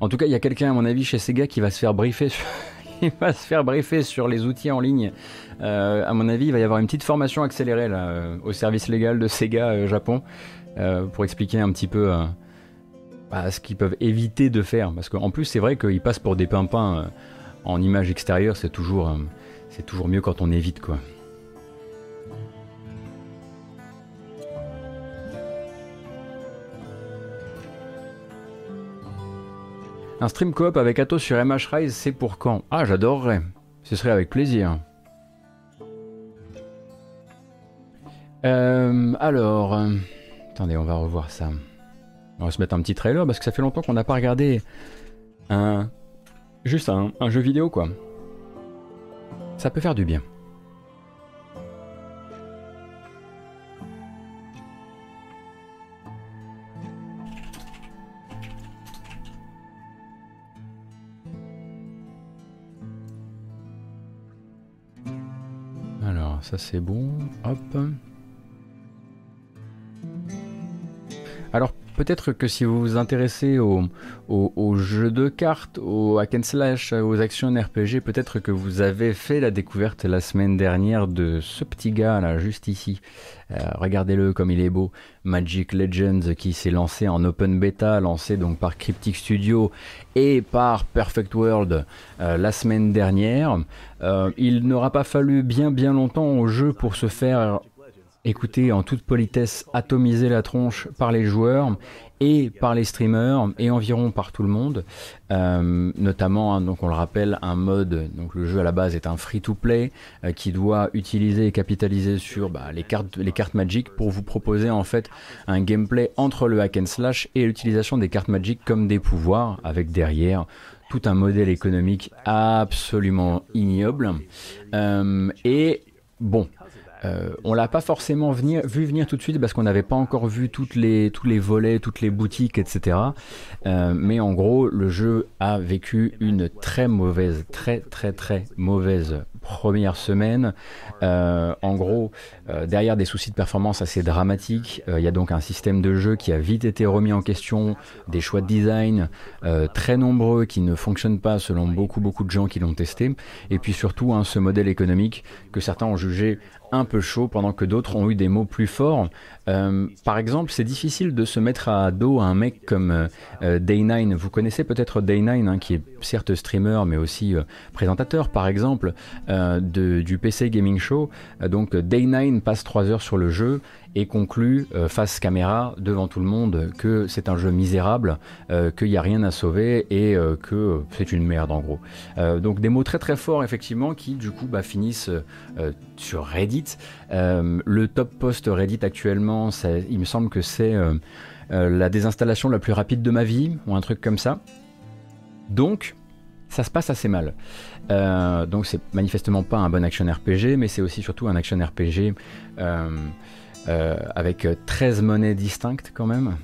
En tout cas, il y a quelqu'un, à mon avis, chez Sega qui va se faire briefer sur, va se faire briefer sur les outils en ligne. Euh, à mon avis, il va y avoir une petite formation accélérée euh, au service légal de Sega Japon pour expliquer un petit peu bah, ce qu'ils peuvent éviter de faire. Parce qu'en plus, c'est vrai qu'ils passent pour des pimpins en image extérieure, c'est toujours, c'est toujours mieux quand on évite quoi. Un stream coop avec Atos sur MH Rise, c'est pour quand? Ah, j'adorerais. Ce serait avec plaisir. Euh, alors, euh, attendez, on va revoir ça. On va se mettre un petit trailer parce que ça fait longtemps qu'on n'a pas regardé un juste un jeu vidéo quoi. Ça peut faire du bien. Ça c'est bon. Hop. Alors peut-être que si vous vous intéressez aux jeux de cartes, aux hack and slash, aux actions RPG, peut-être que vous avez fait la découverte la semaine dernière de ce petit gars là, juste ici. Euh, regardez-le comme il est beau. Magic Legends qui s'est lancé en open beta, lancé donc par Cryptic Studio et par Perfect World euh, la semaine dernière. Euh, il n'aura pas fallu bien bien longtemps au jeu pour se faire écoutez en toute politesse atomiser la tronche par les joueurs et par les streamers et environ par tout le monde, euh, notamment hein, donc on le rappelle un mode donc le jeu à la base est un free to play euh, qui doit utiliser et capitaliser sur bah, les cartes les cartes Magic pour vous proposer en fait un gameplay entre le hack and slash et l'utilisation des cartes Magic comme des pouvoirs avec derrière tout un modèle économique absolument ignoble. Euh, et bon euh, on l'a pas forcément vu venir tout de suite parce qu'on n'avait pas encore vu toutes les, tous les volets, toutes les boutiques, etc. Euh, mais en gros, le jeu a vécu une très mauvaise, très très très mauvaise première semaine. Euh, en gros, derrière des soucis de performance assez dramatiques, il y a donc un système de jeu qui a vite été remis en question, des choix de design très nombreux qui ne fonctionnent pas selon beaucoup beaucoup de gens qui l'ont testé, et puis surtout hein, ce modèle économique que certains ont jugé un peu chaud pendant que d'autres ont eu des mots plus forts. Euh, par exemple, c'est difficile de se mettre à dos un mec comme euh, euh, Day9. Vous connaissez peut-être Day9, hein, qui est certes streamer, mais aussi présentateur, par exemple, du PC Gaming Show. donc Day9 passe 3 heures sur le jeu et conclut face caméra devant tout le monde que c'est un jeu misérable, qu'il n'y a rien à sauver et que c'est une merde en gros. donc des mots très très forts effectivement qui du coup bah, finissent sur Reddit. le top post Reddit actuellement, il me semble que c'est la désinstallation la plus rapide de ma vie ou un truc comme ça. Donc, ça se passe assez mal. Euh, donc c'est manifestement pas un bon action RPG, mais c'est aussi surtout un action RPG euh, euh, avec 13 monnaies distinctes quand même.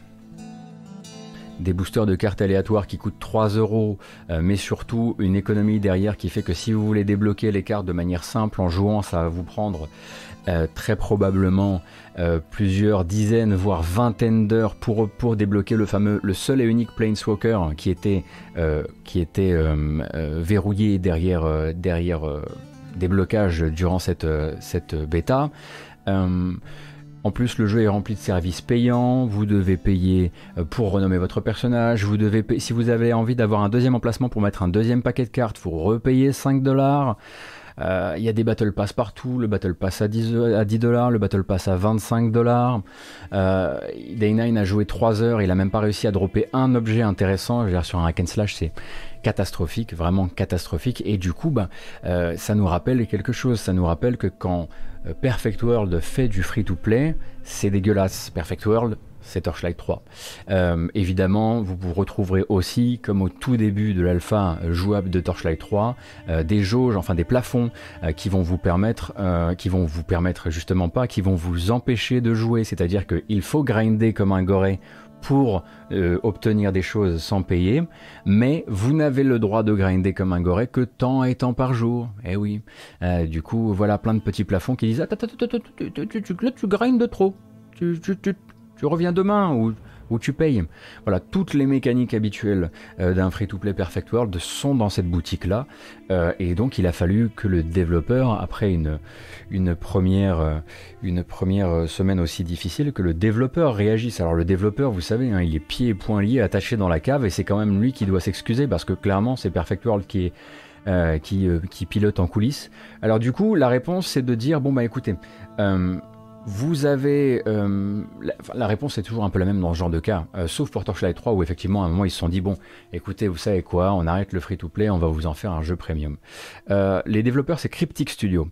Des boosters de cartes aléatoires qui coûtent 3 euros, mais surtout une économie derrière qui fait que si vous voulez débloquer les cartes de manière simple en jouant, ça va vous prendre euh, très probablement euh, plusieurs dizaines voire vingtaines d'heures pour, pour débloquer le fameux le seul et unique Planeswalker qui était, euh, qui était verrouillé derrière, derrière des blocages durant cette, cette bêta. En plus, le jeu est rempli de services payants. Vous devez payer pour renommer votre personnage. Vous devez si vous avez envie d'avoir un deuxième emplacement pour mettre un deuxième paquet de cartes, vous repayez 5 dollars. Euh, il y a des Battle Pass partout, le Battle Pass à 10, à 10 dollars, le Battle Pass à 25 dollars. Euh, Day9 a joué 3 heures, il a même pas réussi à dropper un objet intéressant. Je veux dire, sur un hack and slash, c'est catastrophique, vraiment catastrophique. Et du coup, bah, euh, ça nous rappelle quelque chose. Ça nous rappelle que quand Perfect World fait du free-to-play, c'est dégueulasse. Perfect World, c'est Torchlight 3. Euh, évidemment, vous vous retrouverez aussi, comme au tout début de l'alpha jouable de Torchlight 3, euh, des jauges, enfin des plafonds euh, qui vont vous permettre, qui vont vous permettre justement pas, qui vont vous empêcher de jouer. C'est-à-dire qu'il faut grinder comme un goré pour obtenir des choses sans payer, mais vous n'avez le droit de grinder comme un goré que tant et tant par jour. Eh oui. du coup, voilà plein de petits plafonds qui disent Attends, attends, attends, tu grindes trop. Tu, tu, tu, tu reviens demain ou, tu payes. Voilà, toutes les mécaniques habituelles euh, d'un free-to-play Perfect World sont dans cette boutique-là. Euh, et donc il a fallu que le développeur, après une, une, première, euh, une première semaine aussi difficile, que le développeur réagisse. Alors le développeur, vous savez, hein, il est pieds et poings liés, attaché dans la cave, et c'est quand même lui qui doit s'excuser, parce que clairement c'est Perfect World qui est... qui, pilote en coulisses. Alors du coup, la réponse c'est de dire bon bah écoutez, vous avez. Euh, la, réponse est toujours un peu la même dans ce genre de cas, euh, sauf pour Torchlight 3 où effectivement à un moment ils se sont dit bon, écoutez, vous savez quoi, on arrête le free-to-play, on va vous en faire un jeu premium. Euh, les développeurs c'est Cryptic Studio.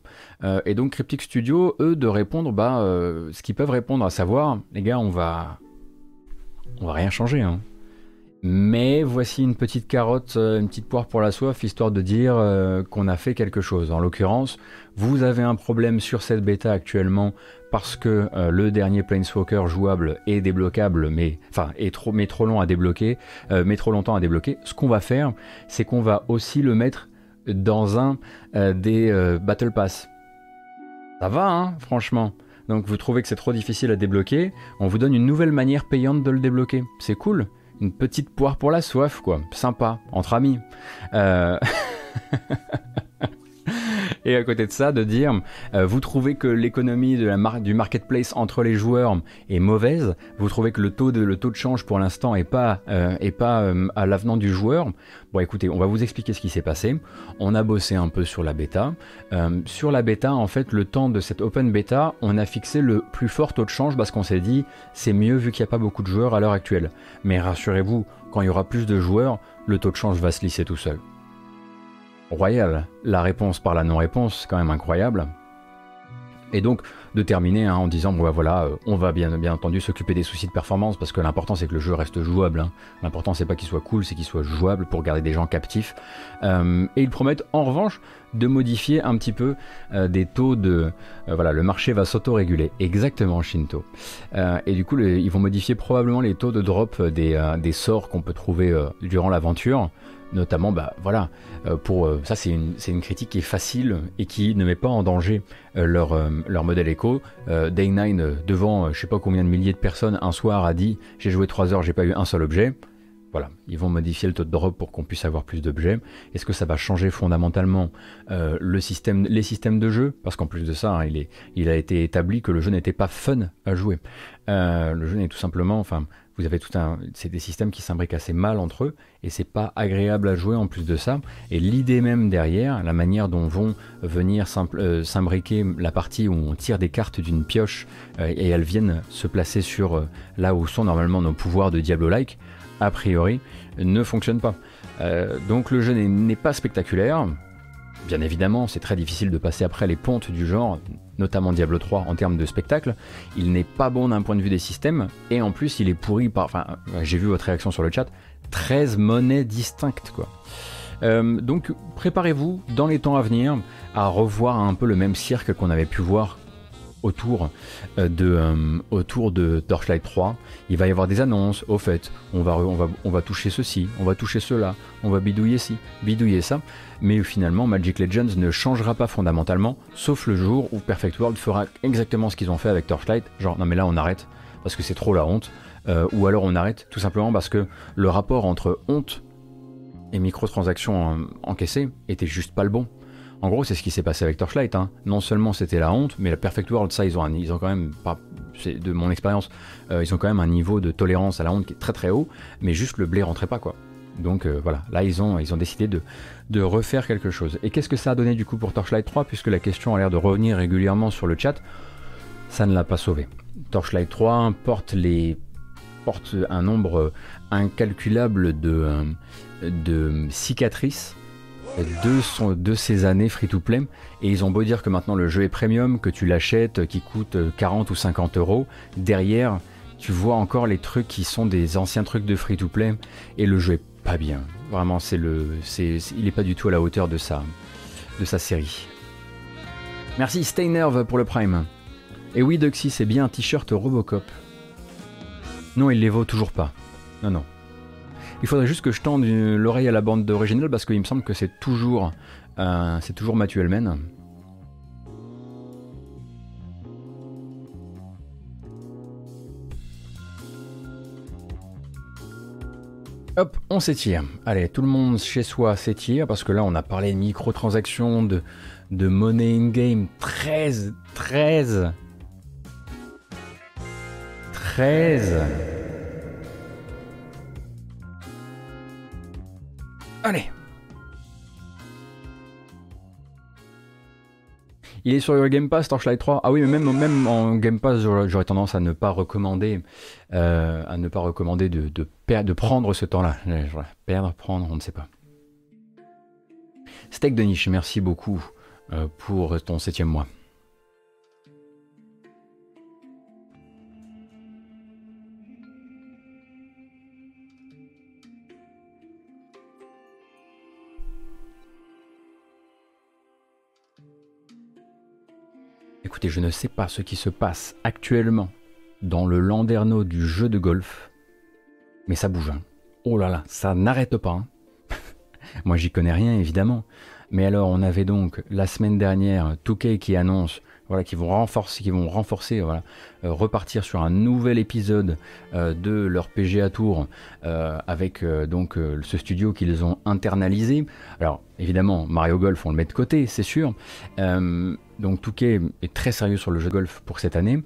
et donc Cryptic Studio, eux, de répondre, bah, ce qu'ils peuvent répondre à savoir, les gars, on va. On va rien changer, hein. Mais voici une petite carotte, une petite poire pour la soif, histoire de dire qu'on a fait quelque chose. En l'occurrence, vous avez un problème sur cette bêta actuellement parce que euh, le dernier Planeswalker jouable est débloquable, mais enfin trop, long à débloquer, euh, mais trop longtemps à débloquer. Ce qu'on va faire, c'est qu'on va aussi le mettre dans un euh, des Battle Pass. Ça va, hein, franchement. Donc vous trouvez que c'est trop difficile à débloquer, on vous donne une nouvelle manière payante de le débloquer. C'est cool. Une petite poire pour la soif, quoi. Sympa, entre amis. Et à côté de ça, de dire, euh, vous trouvez que l'économie du marketplace entre les joueurs est mauvaise, vous trouvez que le taux de, change pour l'instant est pas, euh, euh, à l'avenant du joueur. Bon écoutez, on va vous expliquer ce qui s'est passé. On a bossé un peu sur la bêta. sur la bêta, en fait, le temps de cette open bêta, on a fixé le plus fort taux de change parce qu'on s'est dit, c'est mieux vu qu'il n'y a pas beaucoup de joueurs à l'heure actuelle. Mais rassurez-vous, quand il y aura plus de joueurs, le taux de change va se lisser tout seul royal. La réponse par la non-réponse, quand même incroyable. Et donc de terminer hein, en disant bon bah voilà, euh, on va bien, entendu s'occuper des soucis de performance parce que l'important c'est que le jeu reste jouable. Hein. L'important c'est pas qu'il soit cool, c'est qu'il soit jouable pour garder des gens captifs. Euh, et ils promettent en revanche de modifier un petit peu euh, des taux de voilà le marché va s'auto-réguler exactement Shinto. et du coup ils vont modifier probablement les taux de drop des sorts qu'on peut trouver durant l'aventure notamment, bah voilà, euh, pour euh, ça c'est une, critique qui est facile et qui ne met pas en danger euh, leur, modèle écho. Day9 devant je sais pas combien de milliers de personnes un soir a dit j'ai joué 3 heures, j'ai pas eu un seul objet. Voilà, ils vont modifier le taux de drop pour qu'on puisse avoir plus d'objets. Est-ce que ça va changer fondamentalement les systèmes de jeu? Parce qu'en plus de ça, hein, il a été établi que le jeu n'était pas fun à jouer. le jeu n'est tout simplement, enfin, vous avez tout un, c'est des systèmes qui s'imbriquent assez mal entre eux et c'est pas agréable à jouer en plus de ça. Et l'idée même derrière, la manière dont vont venir euh, s'imbriquer la partie où on tire des cartes d'une pioche euh, et elles viennent se placer sur euh, là où sont normalement nos pouvoirs de Diablo-like, a priori, ne fonctionne pas. donc le jeu n'est pas spectaculaire. Bien évidemment, c'est très difficile de passer après les pontes du genre, notamment Diablo 3 en termes de spectacle. Il n'est pas bon d'un point de vue des systèmes, et en plus il est pourri par... Enfin, j'ai vu votre réaction sur le chat, 13 monnaies distinctes quoi. Euh, donc préparez-vous dans les temps à venir à revoir un peu le même cirque qu'on avait pu voir autour euh, de, euh, Torchlight 3. Il va y avoir des annonces, au fait, on va, on va, on va toucher ceci, on va toucher cela, on va bidouiller ci, bidouiller ça mais finalement Magic Legends ne changera pas fondamentalement, sauf le jour où Perfect World fera exactement ce qu'ils ont fait avec Torchlight, genre non mais là on arrête, parce que c'est trop la honte, euh, ou alors on arrête tout simplement parce que le rapport entre honte et microtransactions encaissées était juste pas le bon. En gros, c'est ce qui s'est passé avec Torchlight. Hein. Non seulement c'était la honte, mais la Perfect World, ça, ils ont, ils quand même, de mon expérience, euh, ils ont quand même un niveau de tolérance à la honte qui est très très haut, mais juste le blé rentrait pas, quoi. Donc euh, voilà, là ils ont, ils ont décidé de, refaire quelque chose. Et qu'est-ce que ça a donné du coup pour Torchlight 3 Puisque la question a l'air de revenir régulièrement sur le chat, ça ne l'a pas sauvé. Torchlight 3 porte, les, porte un nombre incalculable de, euh, cicatrices de, de ces années free-to-play. Et ils ont beau dire que maintenant le jeu est premium, que tu l'achètes, qui coûte 40 ou 50 euros. Derrière, tu vois encore les trucs qui sont des anciens trucs de free-to-play. Et le jeu est pas bien. Vraiment, c'est le, c'est, il n'est pas du tout à la hauteur de sa, de sa série. Merci Staynerve pour le Prime. Et oui, Duxy, c'est bien un t-shirt Robocop. Non, il les vaut toujours pas. Non, non. Il faudrait juste que je tende l'oreille à la bande originale parce qu'il me semble que c'est toujours, euh, c'est toujours Mathieu Elmen. Hop, on s'étire. Allez, tout le monde chez soi s'étire parce que là, on a parlé de microtransactions, de, de money in-game. 13, 13, 13. Allez, Il est sur Game Pass, Torchlight 3. Ah oui, mais même, même en Game Pass, j'aurais tendance à ne pas recommander, euh, à ne pas recommander de, de, de prendre ce temps-là. Perdre, prendre, on ne sait pas. Steak de niche, merci beaucoup euh, pour ton septième mois. Écoutez, je ne sais pas ce qui se passe actuellement dans le landerneau du jeu de golf, mais ça bouge. Hein. Oh là là, ça n'arrête pas. Hein. Moi, j'y connais rien, évidemment. Mais alors, on avait donc la semaine dernière Touquet qui annonce voilà, qui vont renforcer, qui vont renforcer, voilà, euh, repartir sur un nouvel épisode euh, de leur PGA Tour euh, avec donc ce studio qu'ils ont internalisé. Alors évidemment, Mario Golf, on le met de côté, c'est sûr. donc Touquet est très sérieux sur le jeu de golf pour cette année.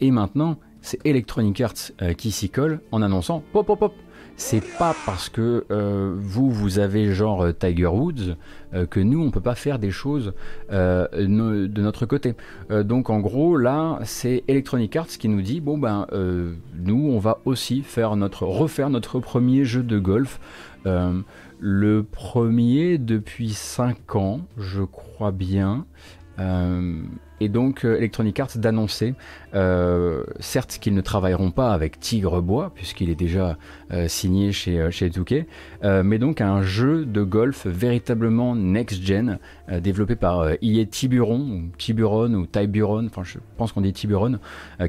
et maintenant, c'est Electronic Arts qui s'y colle en annonçant pop pop pop c'est pas parce que euh, vous, vous avez genre euh, Tiger Woods euh, que nous, on peut pas faire des choses de notre côté. donc en gros, là, c'est Electronic Arts qui nous dit, bon ben, nous, on va aussi faire notre, refaire notre premier jeu de golf. le premier depuis 5 ans, je crois bien. Et donc Electronic Arts d'annoncer euh, certes qu'ils ne travailleront pas avec Tigre Bois, puisqu'il est déjà euh, signé chez, euh, chez Touquet, mais donc un jeu de golf véritablement next-gen, développé par IE Tiburon, ou Tiburon, ou Tiburon, enfin je pense qu'on dit Tiburon,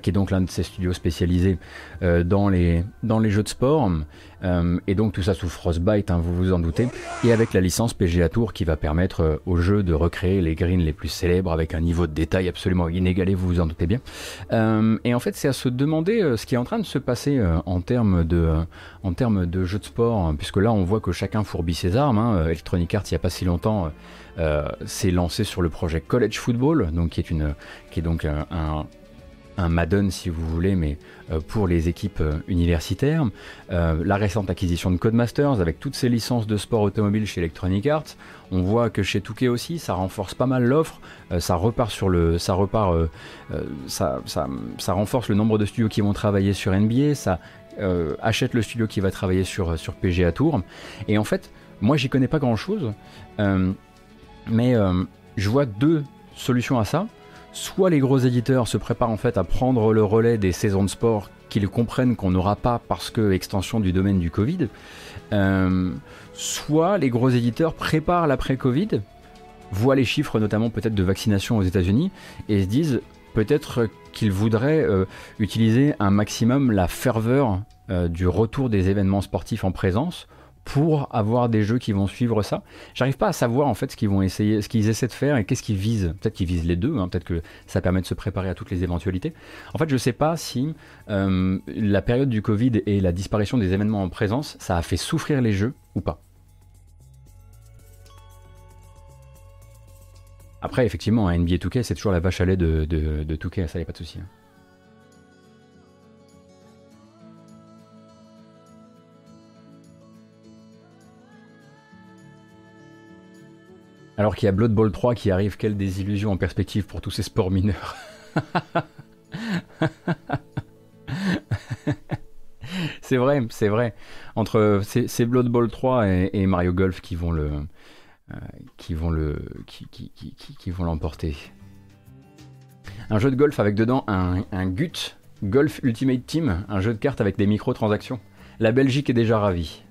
qui est donc l'un de ces studios spécialisés dans, les, dans les jeux de sport. Et donc tout ça sous Frostbite, hein, vous vous en doutez, et avec la licence PGA Tour qui va permettre au jeu de recréer les greens les plus célèbres avec un niveau de détail absolument inégalé, vous vous en doutez bien. Euh, et en fait, c'est à se demander euh, ce qui est en train de se passer euh, en termes de, en termes de jeux de sport, hein, puisque là, on voit que chacun fourbit ses armes. Hein. Electronic Arts, il n'y a pas si longtemps, s'est lancé sur le projet College Football, donc qui est donc un Madden si vous voulez, mais pour les équipes universitaires. la récente acquisition de Codemasters avec toutes ces licences de sport automobile chez Electronic Arts. On voit que chez Touquet aussi, ça renforce pas mal l'offre. ça repart sur le, ça repart, ça, ça, ça, renforce le nombre de studios qui vont travailler sur NBA. Ça achète le studio qui va travailler sur sur PGA Tour. Et en fait, moi j'y connais pas grand chose, mais je vois deux solutions à ça. Soit les gros éditeurs se préparent en fait à prendre le relais des saisons de sport qu'ils comprennent qu'on n'aura pas parce que extension du domaine du Covid. Euh, soit les gros éditeurs préparent l'après-Covid, voient les chiffres notamment peut-être de vaccination aux États-Unis et se disent peut-être qu'ils voudraient euh, utiliser un maximum la ferveur euh, du retour des événements sportifs en présence pour avoir des jeux qui vont suivre ça. J'arrive pas à savoir en fait ce qu'ils vont essayer, ce qu'ils essaient de faire et qu'est-ce qu'ils visent. Peut-être qu'ils visent les deux, hein. peut-être que ça permet de se préparer à toutes les éventualités. En fait, je sais pas si euh, la période du Covid et la disparition des événements en présence, ça a fait souffrir les jeux ou pas. Après, effectivement, NBA 2K, c'est toujours la vache à lait de, de, de 2K, ça pas de souci. Hein. Alors qu'il y a Blood Bowl 3 qui arrive, quelle désillusion en perspective pour tous ces sports mineurs. c'est vrai, c'est vrai. Entre c'est Blood Bowl 3 et, Mario Golf qui vont le l'emporter. Un jeu de golf avec dedans un, un GUT Golf Ultimate Team, un jeu de cartes avec des microtransactions. La Belgique est déjà ravie.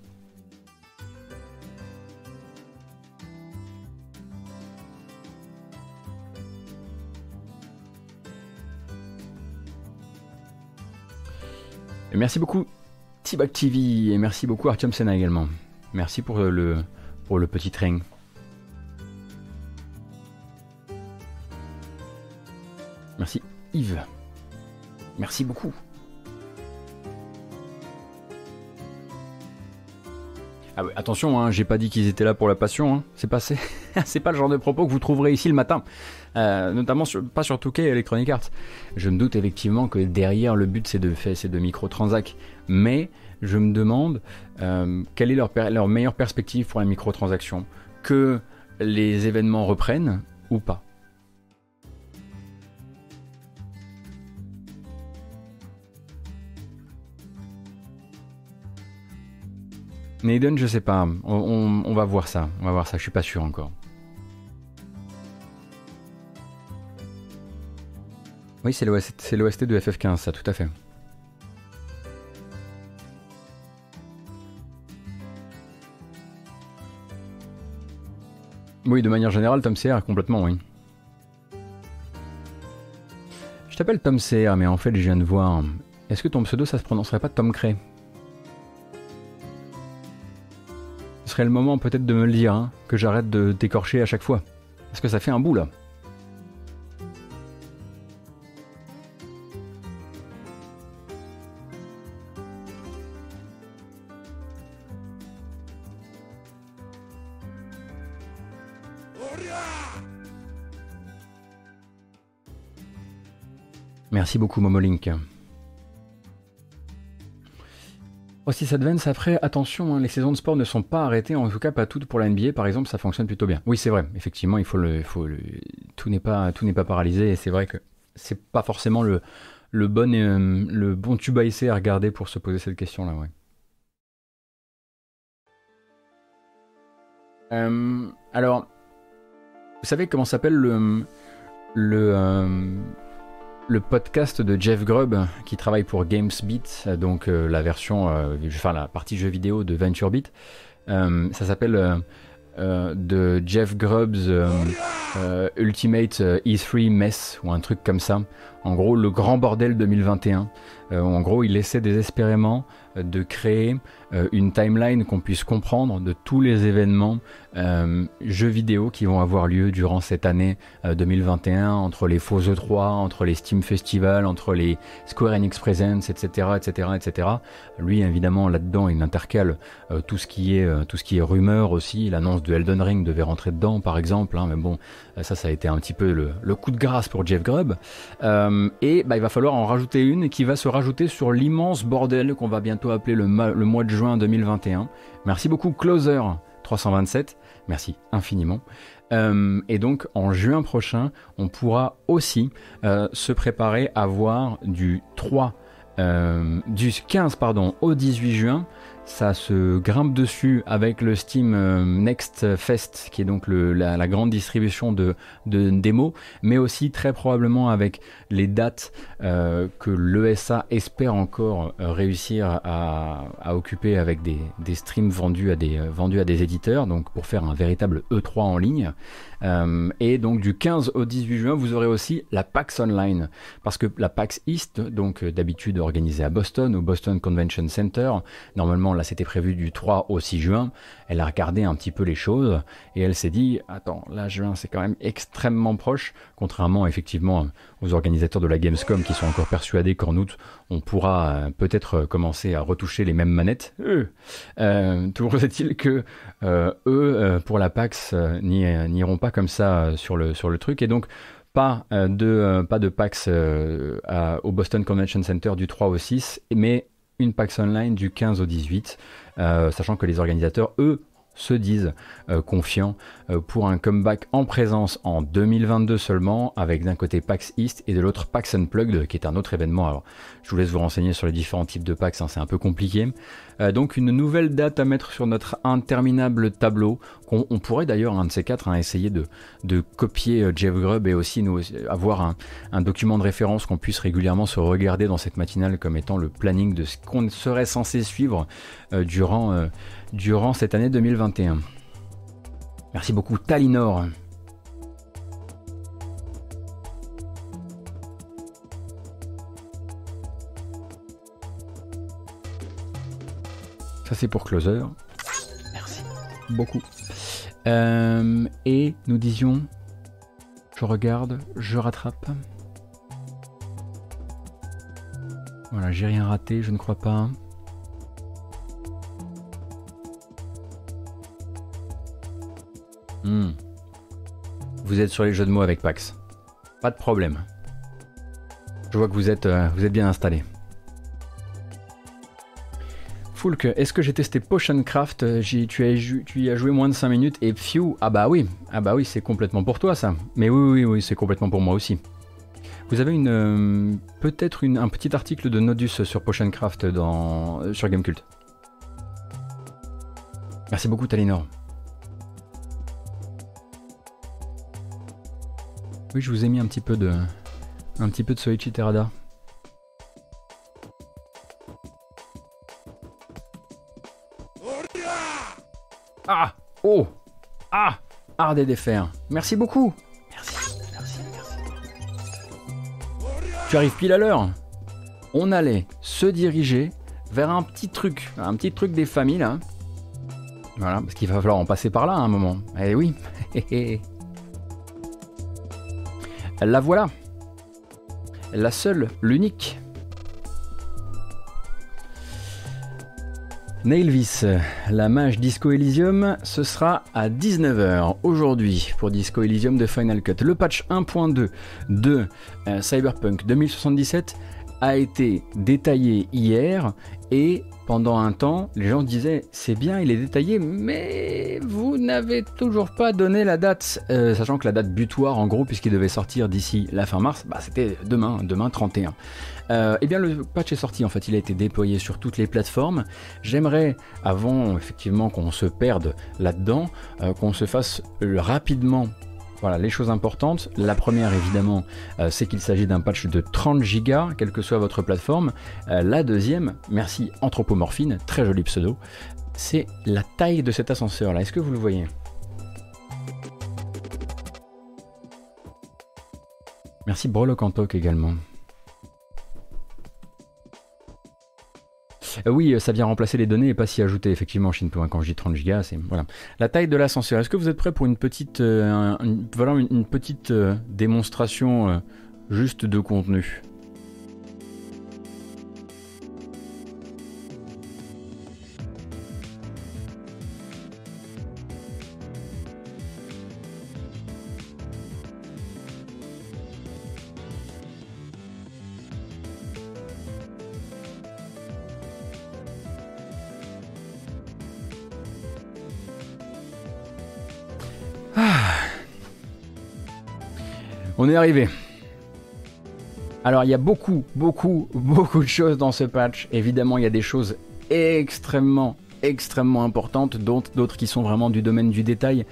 Merci beaucoup T-Back TV et merci beaucoup Artyom Sena également. Merci pour le, pour le petit train. Merci Yves. Merci beaucoup. Ah attention, hein, j'ai pas dit qu'ils étaient là pour la passion. Hein. C'est pas, c'est pas le genre de propos que vous trouverez ici le matin. Euh, notamment pas sur Touquet Electronic Arts. Je me doute effectivement que derrière le but c'est de faire c'est de microtransacts, mais je me demande euh, quelle est leur, leur meilleure perspective pour la microtransaction? Que les événements reprennent ou pas? Naden, je sais pas. On, on, va voir ça. On va voir ça. Je suis pas sûr encore. Oui, c'est l'OST de FF15, ça, tout à fait. Oui, de manière générale, Tom CR, complètement, oui. Je t'appelle Tom CR, mais en fait, je viens de voir. Est-ce que ton pseudo, ça se prononcerait pas Tom Cray? Ce serait le moment peut-être de me le dire, hein, que j'arrête de t'écorcher à chaque fois. Parce que ça fait un bout là. Merci beaucoup Momolink. Aussi ça ça ferait attention, hein, les saisons de sport ne sont pas arrêtées, en tout cas pas toutes pour la NBA par exemple, ça fonctionne plutôt bien. Oui c'est vrai, effectivement il faut le, tout n'est pas pas paralysé et c'est vrai que c'est pas forcément le, le bon euh, le bon tube à essayer à regarder pour se poser cette question là ouais. Euh, alors, vous savez comment s'appelle le le euh, le podcast de Jeff Grubb qui travaille pour GamesBeat, donc euh, la version, euh, enfin la partie jeu vidéo de VentureBeat. Euh, ça s'appelle de Jeff Grubb's Ultimate E3 Mess ou un truc comme ça. En gros, le grand bordel 2021. En gros, il essaie désespérément de créer euh, une timeline qu'on puisse comprendre de tous les événements euh, jeux vidéo qui vont avoir lieu durant cette année 2021, euh, entre les faux E3, entre les Steam Festival, entre les Square Enix Presents, etc., etc., etc. Lui, évidemment, là-dedans, il intercale tout ce qui est tout ce qui est rumeur aussi. L'annonce de Elden Ring devait rentrer dedans, par exemple. Hein, mais bon, ça, ça a été un petit peu le, coup de grâce pour Jeff Grubb. et bah, il va falloir en rajouter une qui va se rajouter sur l'immense bordel qu'on va bientôt appeler le, le mois de juin 2021. Merci beaucoup Closer 327, merci infiniment. Euh, et donc en juin prochain, on pourra aussi euh, se préparer à voir du 3, euh, du 15 pardon, au 18 juin ça se grimpe dessus avec le Steam euh, Next Fest, qui est donc la, grande distribution de, de démos, mais aussi très probablement avec les dates euh, que l'ESA espère encore euh, réussir à, occuper avec des, streams vendus à des, vendus à des éditeurs, donc pour faire un véritable E3 en ligne. Euh, et donc du 15 au 18 juin, vous aurez aussi la PAX Online, parce que la PAX East, donc euh, d'habitude organisée à Boston, au Boston Convention Center, normalement là c'était prévu du 3 au 6 juin, elle a regardé un petit peu les choses et elle s'est dit, attends, là juin c'est quand même extrêmement proche, contrairement effectivement aux organisateurs de la Gamescom qui sont encore persuadés qu'en août on pourra euh, peut-être commencer à retoucher les mêmes manettes. Euh, toujours est-il que eux, pour la PAX, n'iront pas comme ça euh, sur le, truc. Et donc, pas euh, de, euh, pas de PAX au Boston Convention Center du 3 au 6, mais une PAX online du 15 au 18, sachant que les organisateurs, eux, se disent confiants pour un comeback en présence en 2022 seulement, avec d'un côté PAX East et de l'autre PAX Unplugged, qui est un autre événement. Alors, je vous laisse vous renseigner sur les différents types de PAX, hein, c'est un peu compliqué. Euh, donc une nouvelle date à mettre sur notre interminable tableau, qu'on pourrait d'ailleurs, un de ces quatre, hein, essayer de, de copier euh, Jeff Grubb et aussi nous, avoir un, un document de référence qu'on puisse régulièrement se regarder dans cette matinale comme étant le planning de ce qu'on serait censé suivre euh, durant, durant cette année 2021. Merci beaucoup Talinor. Ça c'est pour Closer. Merci. Beaucoup. Euh, et nous disions, je regarde, je rattrape. Voilà, j'ai rien raté, je ne crois pas. Hmm. Vous êtes sur les jeux de mots avec Pax. Pas de problème. Je vois que vous êtes, euh, vous bien installé est-ce que j'ai testé Potion Craft euh, tu, tu y as joué moins de 5 minutes et Phew, ah bah oui, ah bah oui, c'est complètement pour toi ça. Mais oui, oui, oui, c'est complètement pour moi aussi. Vous avez une euh, peut-être un petit article de Nodus sur Potion Craft dans, sur Gamecult. Merci beaucoup Talinor. Oui, je vous ai mis un petit peu de un petit peu de Soichi Terada. Ah Oh Ah Ard et défaire. Merci beaucoup Merci, merci, merci. Tu arrives pile à l'heure. On allait se diriger vers un petit truc, un petit truc des familles là. Voilà, parce qu'il va falloir en passer par là à un moment. Eh oui La voilà La seule, l'unique Nailvis, la mage Disco Elysium, ce sera à 19h aujourd'hui pour Disco Elysium de Final Cut. Le patch 1.2 de euh, Cyberpunk 2077 a été détaillé hier et pendant un temps, les gens disaient c'est bien, il est détaillé, mais vous n'avez toujours pas donné la date, euh, sachant que la date butoir en gros, puisqu'il devait sortir d'ici la fin mars, bah, c'était demain, demain 31. Euh, eh bien, le patch est sorti. En fait, il a été déployé sur toutes les plateformes. J'aimerais, avant effectivement qu'on se perde là-dedans, euh, qu'on se fasse rapidement voilà, les choses importantes. La première, évidemment, euh, c'est qu'il s'agit d'un patch de 30 Go, quelle que soit votre plateforme. la deuxième, merci Anthropomorphine, très joli pseudo, c'est la taille de cet ascenseur-là. Est-ce que vous le voyez? Merci Brolocantok également. Euh, oui, euh, ça vient remplacer les données et pas s'y ajouter, effectivement, Shinto. Quand je dis 30 Go, c'est. Voilà. La taille de l'ascenseur. Est-ce que vous êtes prêt pour une petite, euh, voilà, une, petite démonstration juste de contenu? On est arrivé. Alors il y a beaucoup, beaucoup, beaucoup de choses dans ce patch. Évidemment, il y a des choses extrêmement, extrêmement importantes, d'autres qui sont vraiment du domaine du détail.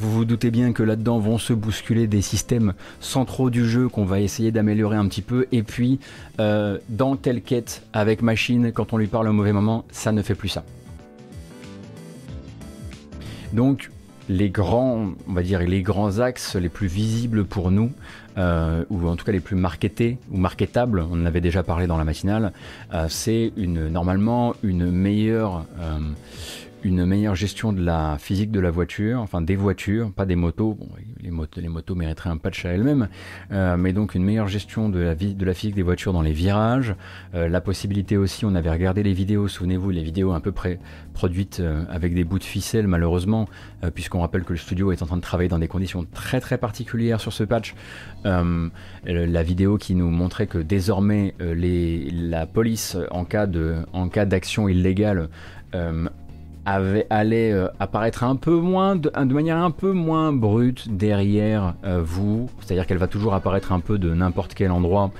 Vous vous doutez bien que là-dedans vont se bousculer des systèmes centraux du jeu qu'on va essayer d'améliorer un petit peu. Et puis, euh, dans telle quête avec machine, quand on lui parle au mauvais moment, ça ne fait plus ça. Donc, les grands, on va dire, les grands axes les plus visibles pour nous, euh, ou en tout cas les plus marketés ou marketables, on en avait déjà parlé dans la matinale, euh, c'est une, normalement une meilleure, une meilleure gestion de la physique de la voiture, enfin des voitures, pas des motos. les, motos mériteraient un patch à elles-mêmes, euh, mais donc une meilleure gestion de la, physique des voitures dans les virages. Euh, la possibilité aussi, on avait regardé les vidéos, souvenez-vous, les vidéos un peu près produites euh, avec des bouts de ficelle, malheureusement, puisqu'on rappelle que le studio est en train de travailler dans des conditions très très particulières sur ce patch. la vidéo qui nous montrait que désormais la police, en cas d'action illégale, avait, allait euh, apparaître un peu moins, de, manière un peu moins brute derrière euh, vous. C'est-à-dire qu'elle va toujours apparaître un peu de n'importe quel endroit,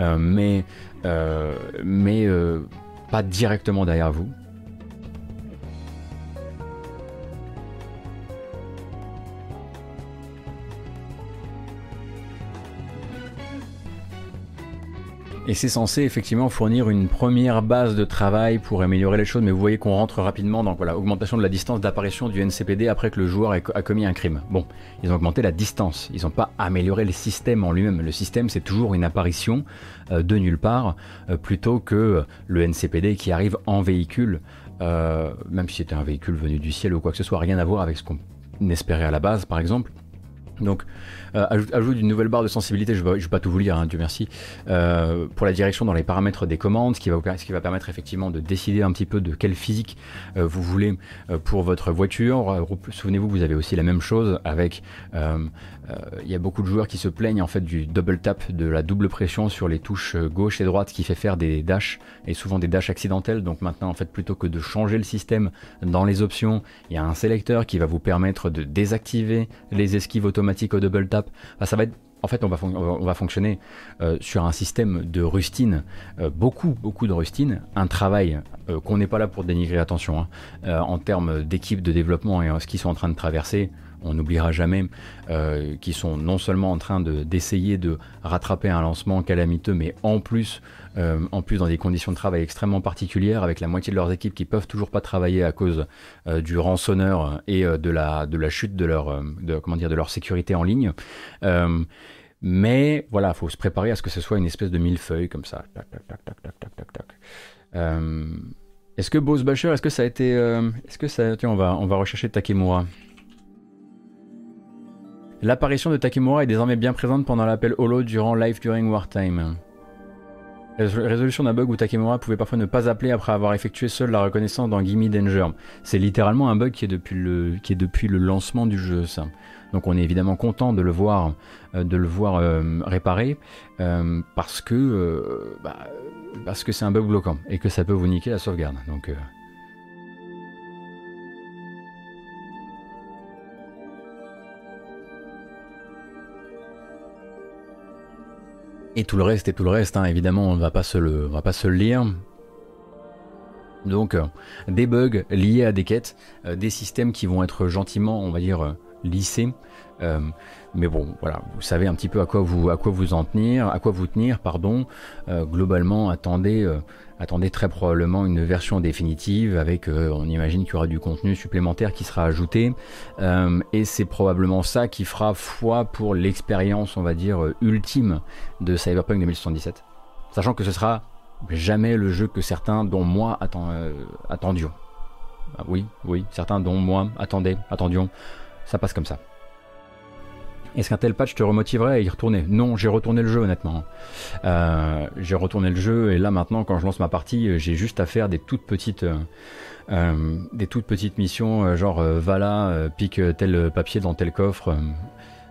euh, mais, mais pas directement derrière vous. Et c'est censé effectivement fournir une première base de travail pour améliorer les choses, mais vous voyez qu'on rentre rapidement dans voilà, augmentation de la distance d'apparition du NCPD après que le joueur a commis un crime. Bon, ils ont augmenté la distance, ils n'ont pas amélioré le système en lui-même. Le système, c'est toujours une apparition euh, de nulle part, euh, plutôt que le NCPD qui arrive en véhicule, euh, même si c'était un véhicule venu du ciel ou quoi que ce soit, rien à voir avec ce qu'on espérait à la base, par exemple. Donc, euh, ajoute, une nouvelle barre de sensibilité, je ne vais, pas tout vous lire, hein, Dieu merci, euh, pour la direction dans les paramètres des commandes, ce qui, va, permettre effectivement de décider un petit peu de quelle physique euh, vous voulez pour votre voiture. Souvenez-vous, vous avez aussi la même chose avec il y a beaucoup de joueurs qui se plaignent en fait du double tap, de la double pression sur les touches gauche et droite qui fait faire des dashs et souvent des dashs accidentels. Donc maintenant en fait plutôt que de changer le système dans les options, il y a un sélecteur qui va vous permettre de désactiver les esquives automatiques au double tap ça va être en fait, on va, on va fonctionner euh, sur un système de rustine, euh, beaucoup, beaucoup de rustine, un travail euh, qu'on n'est pas là pour dénigrer, attention, hein, en termes d'équipe de développement et ce qu'ils sont en train de traverser on n'oubliera jamais, euh, qui sont non seulement en train d'essayer de, rattraper un lancement calamiteux, mais en plus, euh, en plus dans des conditions de travail extrêmement particulières, avec la moitié de leurs équipes qui peuvent toujours pas travailler à cause euh, du rançonneur et de, la, de la chute de leur, dire, de leur sécurité en ligne. mais voilà, il faut se préparer à ce que ce soit une espèce de millefeuille comme ça. est-ce que Bose Basher, est-ce que ça a été, est-ce que ça, tiens, on va rechercher Takemura. L'apparition de Takemura est désormais bien présente pendant l'appel Holo durant Life During Wartime. Résolution d'un bug où Takemura pouvait parfois ne pas appeler après avoir effectué seul la reconnaissance dans Gimme Danger. C'est littéralement un bug qui est depuis le, lancement du jeu, ça. Donc on est évidemment content de le voir, euh, de le voir euh, réparé euh, parce que bah, parce que c'est un bug bloquant et que ça peut vous niquer la sauvegarde. Donc Et tout le reste et tout le reste, hein, évidemment, on ne va pas se le, va pas se le lire. Donc, euh, des bugs liés à des quêtes, euh, des systèmes qui vont être gentiment, on va dire, euh, lissés. mais bon, voilà, vous savez un petit peu à quoi vous, à quoi vous en tenir, à quoi vous tenir, pardon. globalement, attendez attendez très probablement une version définitive avec, euh, on imagine qu'il y aura du contenu supplémentaire qui sera ajouté. Euh, et c'est probablement ça qui fera foi pour l'expérience, on va dire, euh, ultime de Cyberpunk 2077. Sachant que ce sera jamais le jeu que certains, dont moi, attendions. Ah oui, oui, certains, dont moi, attendaient, attendions. Ça passe comme ça. Est-ce qu'un tel patch te remotiverait à y retourner? Non, j'ai retourné le jeu honnêtement. Euh, j'ai retourné le jeu et là maintenant quand je lance ma partie, euh, j'ai juste à faire des toutes petites, euh, des toutes petites missions genre voilà, pique tel papier dans tel coffre.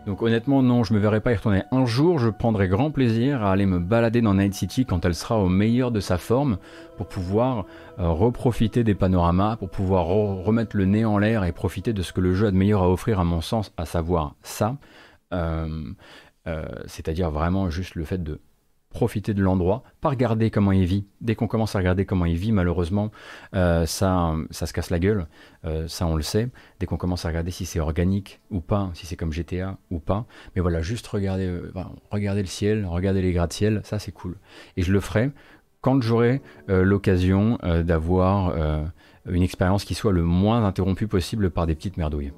Donc honnêtement non, je me verrai pas y retourner. Un jour, je prendrai grand plaisir à aller me balader dans Night City quand elle sera au meilleur de sa forme pour pouvoir reprofiter des panoramas, pour pouvoir remettre le nez en l'air et profiter de ce que le jeu a de meilleur à offrir à mon sens, à savoir ça. Euh, c'est-à-dire vraiment juste le fait de profiter de l'endroit, pas regarder comment il vit. Dès qu'on commence à regarder comment il vit, malheureusement, euh, ça, ça se casse la gueule, euh, ça on le sait. Dès qu'on commence à regarder si c'est organique ou pas, si c'est comme GTA ou pas. Mais voilà, juste regarder, euh, regarder le ciel, regarder les gratte-ciel, ça c'est cool. Et je le ferai quand j'aurai l'occasion d'avoir une expérience qui soit le moins interrompue possible par des petites merdouilles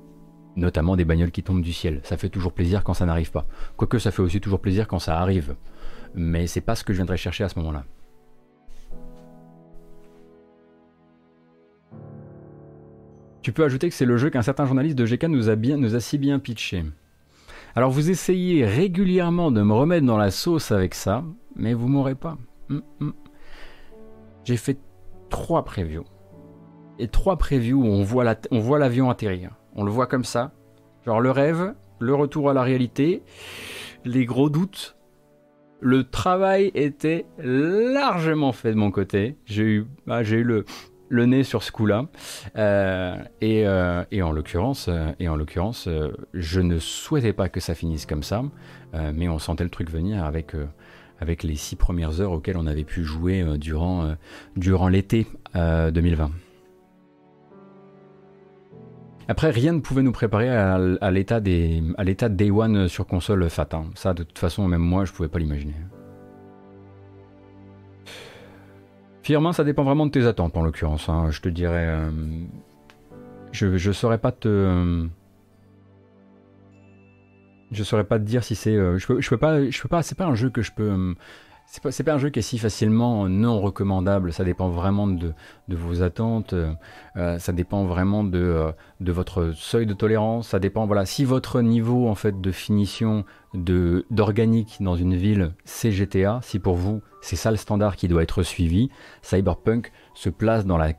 notamment des bagnoles qui tombent du ciel. Ça fait toujours plaisir quand ça n'arrive pas. Quoique ça fait aussi toujours plaisir quand ça arrive mais c'est pas ce que je viendrais chercher à ce moment-là. Tu peux ajouter que c'est le jeu qu'un certain journaliste de GK nous a, bien, si bien pitché. Alors vous essayez régulièrement de me remettre dans la sauce avec ça, mais vous m'aurez pas. Hum, hum. J'ai fait trois previews. Et trois previews où on voit l'avion atterrir. On le voit comme ça. Genre le rêve, le retour à la réalité, les gros doutes le travail était largement fait de mon côté. J'ai eu, ah, j'ai eu le, le nez sur ce coup-là. Euh, et, euh, et, en l'occurrence, euh, et en l'occurrence, je ne souhaitais pas que ça finisse comme ça, mais on sentait le truc venir avec avec les six premières heures auxquelles on avait pu jouer durant durant l'été 2020. Après, rien ne pouvait nous préparer à, l'état des, à Day One sur console FAT. Hein. Ça, de toute façon, même moi, je pouvais pas l'imaginer. Firmin, ça dépend vraiment de tes attentes, en l'occurrence. Hein. Je te dirais, euh, je, ne saurais pas te, je saurais pas te dire si c'est, euh, je peux, je peux pas, je peux pas. C'est pas un jeu que je peux euh, c'est pas, pas un jeu qui est si facilement non recommandable. Ça dépend vraiment de, vos attentes. Euh, ça dépend vraiment de, euh, de, votre seuil de tolérance. Ça dépend, voilà, si votre niveau en fait de finition de d'organique dans une ville c'est GTA, si pour vous c'est ça le standard qui doit être suivi, Cyberpunk se place dans la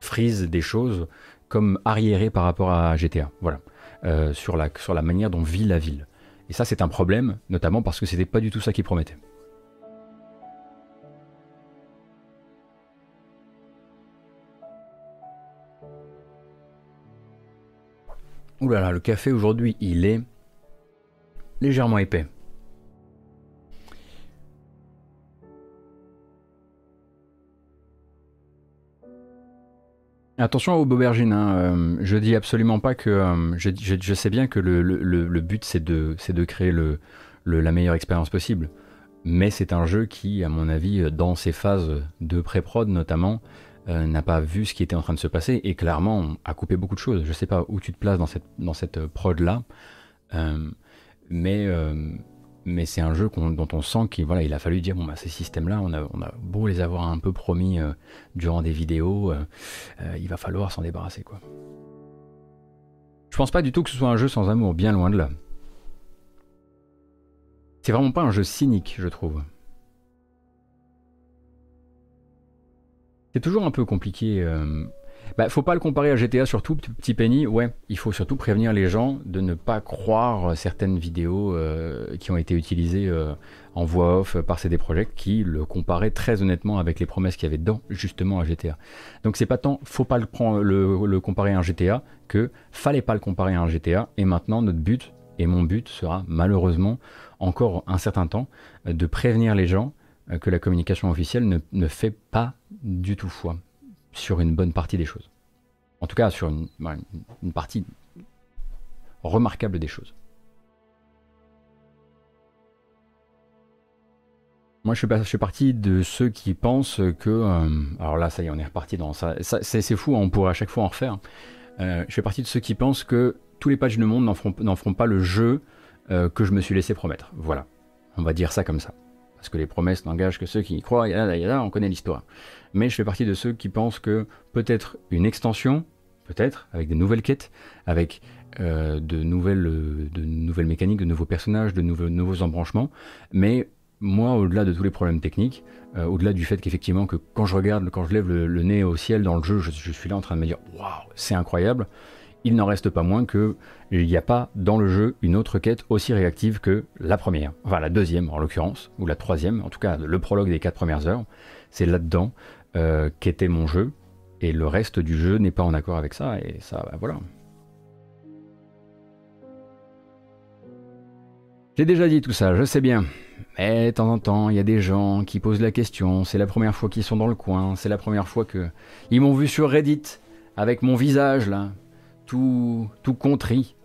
frise des choses comme arriéré par rapport à GTA. Voilà, euh, sur la sur la manière dont vit la ville. Et ça c'est un problème, notamment parce que c'était pas du tout ça qui promettait. Ouh là là, le café aujourd'hui, il est légèrement épais. Attention aux aubergines, hein. Euh, je dis absolument pas que. Euh, je, sais bien que le, but c'est de, de, créer la meilleure expérience possible. Mais c'est un jeu qui, à mon avis, dans ses phases de pré-prod notamment, euh, n'a pas vu ce qui était en train de se passer et clairement a coupé beaucoup de choses. Je ne sais pas où tu te places dans cette, dans cette euh, prod là, euh, mais, mais c'est un jeu dont on sent qu'il voilà, il a fallu dire bon bah ces systèmes là, on a, on a beau les avoir un peu promis durant des vidéos, il va falloir s'en débarrasser quoi. Je pense pas du tout que ce soit un jeu sans amour, bien loin de là. C'est vraiment pas un jeu cynique, je trouve. C'est toujours un peu compliqué. Euh... Bah, faut pas le comparer à GTA surtout, petit Penny. Ouais, il faut surtout prévenir les gens de ne pas croire certaines vidéos euh, qui ont été utilisées euh, en voix off par CD Projekt qui le comparaient très honnêtement avec les promesses qu'il y avait dedans, justement à GTA. Donc c'est pas tant, faut pas le, prendre, le, comparer à un GTA que fallait pas le comparer à un GTA. Et maintenant notre but et mon but sera malheureusement encore un certain temps de prévenir les gens que la communication officielle ne, fait pas du tout foi sur une bonne partie des choses. En tout cas, sur une, partie remarquable des choses. Moi, je suis, parti de ceux qui pensent que. Euh, alors là, ça y est, on est reparti dans ça. c'est fou, hein, on pourrait à chaque fois en refaire. Euh, je fais partie de ceux qui pensent que tous les pages du monde n'en feront, pas le jeu que je me suis laissé promettre. Voilà. On va dire ça comme ça que les promesses n'engagent que ceux qui y croient, yada, yada, on connaît l'histoire. Mais je fais partie de ceux qui pensent que peut-être une extension, peut-être, avec des nouvelles quêtes, avec euh, de, nouvelles, de nouvelles mécaniques, de nouveaux personnages, de nouveaux, nouveaux embranchements, mais moi, au-delà de tous les problèmes techniques, euh, au-delà du fait qu'effectivement, que quand je regarde, quand je lève le, nez au ciel dans le jeu, je, je suis là en train de me dire, waouh, c'est incroyable, il n'en reste pas moins que il n'y a pas dans le jeu une autre quête aussi réactive que la première, enfin la deuxième en l'occurrence, ou la troisième, en tout cas le prologue des quatre premières heures, c'est là-dedans euh, qu'était mon jeu, et le reste du jeu n'est pas en accord avec ça, et ça, bah, voilà. J'ai déjà dit tout ça, je sais bien. Mais de temps en temps, il y a des gens qui posent la question, c'est la première fois qu'ils sont dans le coin, c'est la première fois que ils m'ont vu sur Reddit avec mon visage là, tout contrit.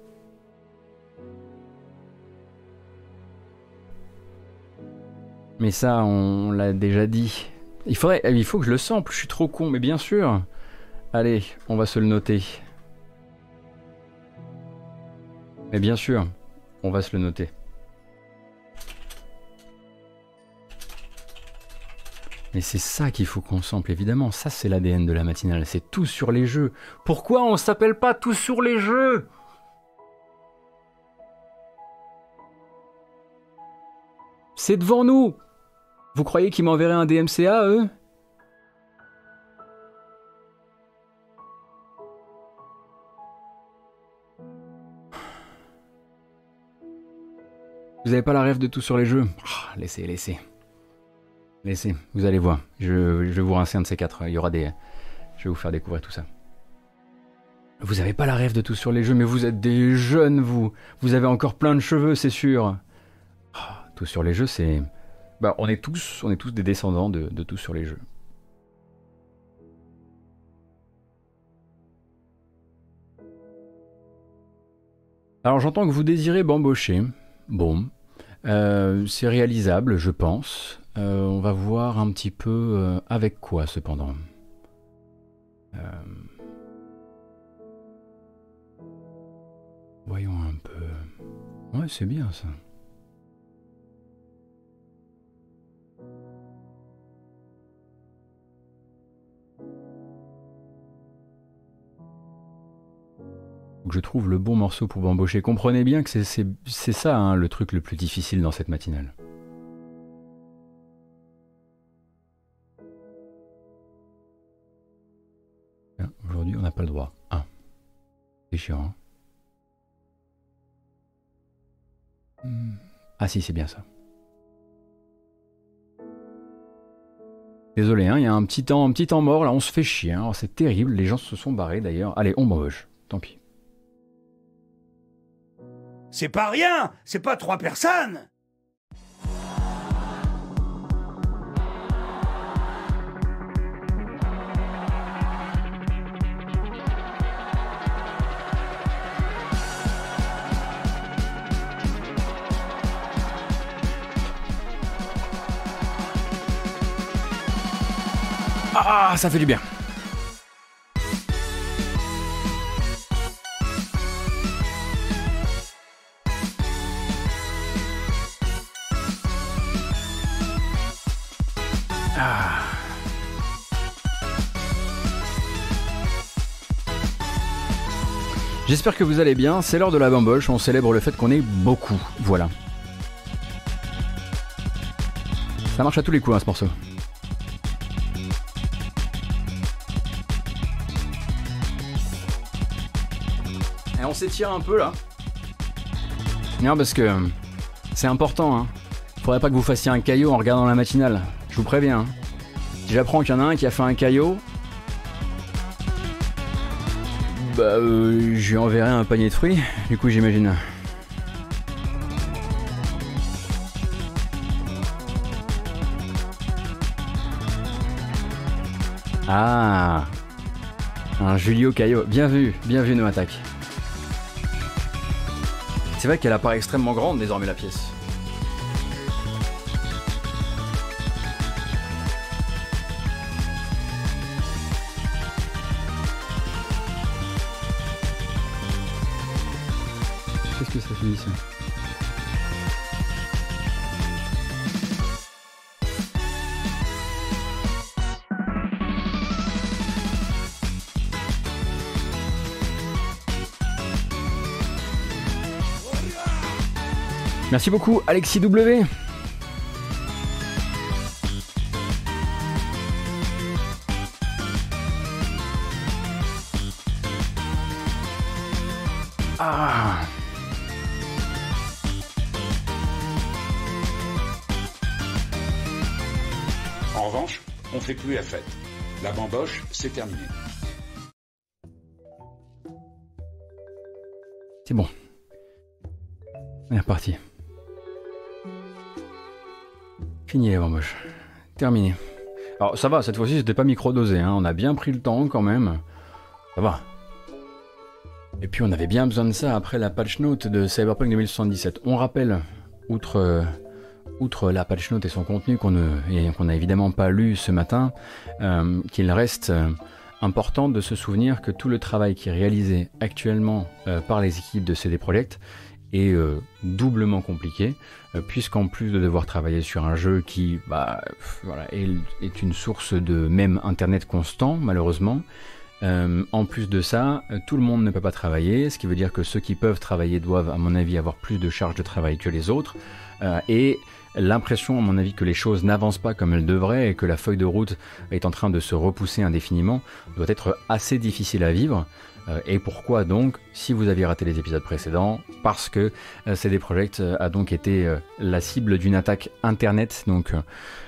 Mais ça, on l'a déjà dit. Il faudrait, il faut que je le sample, je suis trop con, mais bien sûr. Allez, on va se le noter. Mais bien sûr, on va se le noter. Mais c'est ça qu'il faut qu'on sample, évidemment. Ça, c'est l'ADN de la matinale. C'est tout sur les jeux. Pourquoi on s'appelle pas tout sur les jeux? C'est devant nous Vous croyez qu'ils m'enverraient un DMCA, eux? Vous avez pas la rêve de tout sur les jeux? Ah, Laissez, laissez. Laissez, vous allez voir. Je, vais vous rincer un de ces quatre. Il y aura des. Je vais vous faire découvrir tout ça. Vous avez pas la rêve de tout sur les jeux, mais vous êtes des jeunes, vous. Vous avez encore plein de cheveux, c'est sûr. Ah, tout sur les jeux, c'est. Bah, on est tous, on est tous des descendants de, tout sur les jeux. Alors j'entends que vous désirez bambocher. Bon, euh, c'est réalisable, je pense. Euh, on va voir un petit peu euh, avec quoi cependant. Voyons un peu. Ouais, c'est bien ça. je trouve le bon morceau pour bambocher. Comprenez bien que c'est ça hein, le truc le plus difficile dans cette matinale. Aujourd'hui, on n'a pas le droit. Ah, c'est chiant. Hein. Hmm. Ah si, c'est bien ça. Désolé, hein, il y a un petit temps, un petit temps mort, là on se fait chier, hein. oh, c'est terrible, les gens se sont barrés d'ailleurs. Allez, on bamboche, tant pis. C'est pas rien, c'est pas trois personnes. Ah, ça fait du bien. J'espère que vous allez bien, c'est l'heure de la bamboche, on célèbre le fait qu'on est beaucoup, voilà. Ça marche à tous les coups hein, ce morceau. S'étire un peu là. Non parce que c'est important hein. Faudrait pas que vous fassiez un caillot en regardant la matinale. Je vous préviens. Hein. Si j'apprends qu'il y en a un qui a fait un caillot, Bah, euh, je lui enverrai un panier de fruits, du coup, j'imagine. Ah Un Julio Caillot. Bien vu, bien vu, nos attaques. C'est vrai qu'elle apparaît extrêmement grande désormais la pièce. Merci beaucoup Alexis W. Ah. En revanche, on fait plus la fête. La bamboche, c'est terminé. C'est bon. On est reparti. Fini les bamboches. Terminé. Alors ça va, cette fois-ci c'était pas microdosé, hein. on a bien pris le temps quand même. Ça va. Et puis on avait bien besoin de ça après la patch note de Cyberpunk 2077. On rappelle, outre, euh, outre la patch note et son contenu qu'on n'a évidemment pas lu ce matin, euh, qu'il reste euh, important de se souvenir que tout le travail qui est réalisé actuellement par les équipes de CD Projekt est doublement compliqué, puisqu'en plus de devoir travailler sur un jeu qui bah, voilà, est, une source de même Internet constant, malheureusement, euh, en plus de ça, euh, tout le monde ne peut pas travailler, ce qui veut dire que ceux qui peuvent travailler doivent, à mon avis, avoir plus de charges de travail que les autres. Euh, et l'impression, à mon avis, que les choses n'avancent pas comme elles devraient et que la feuille de route est en train de se repousser indéfiniment doit être assez difficile à vivre. Et pourquoi donc, si vous aviez raté les épisodes précédents, parce que CD Projekt a donc été la cible d'une attaque internet, donc euh,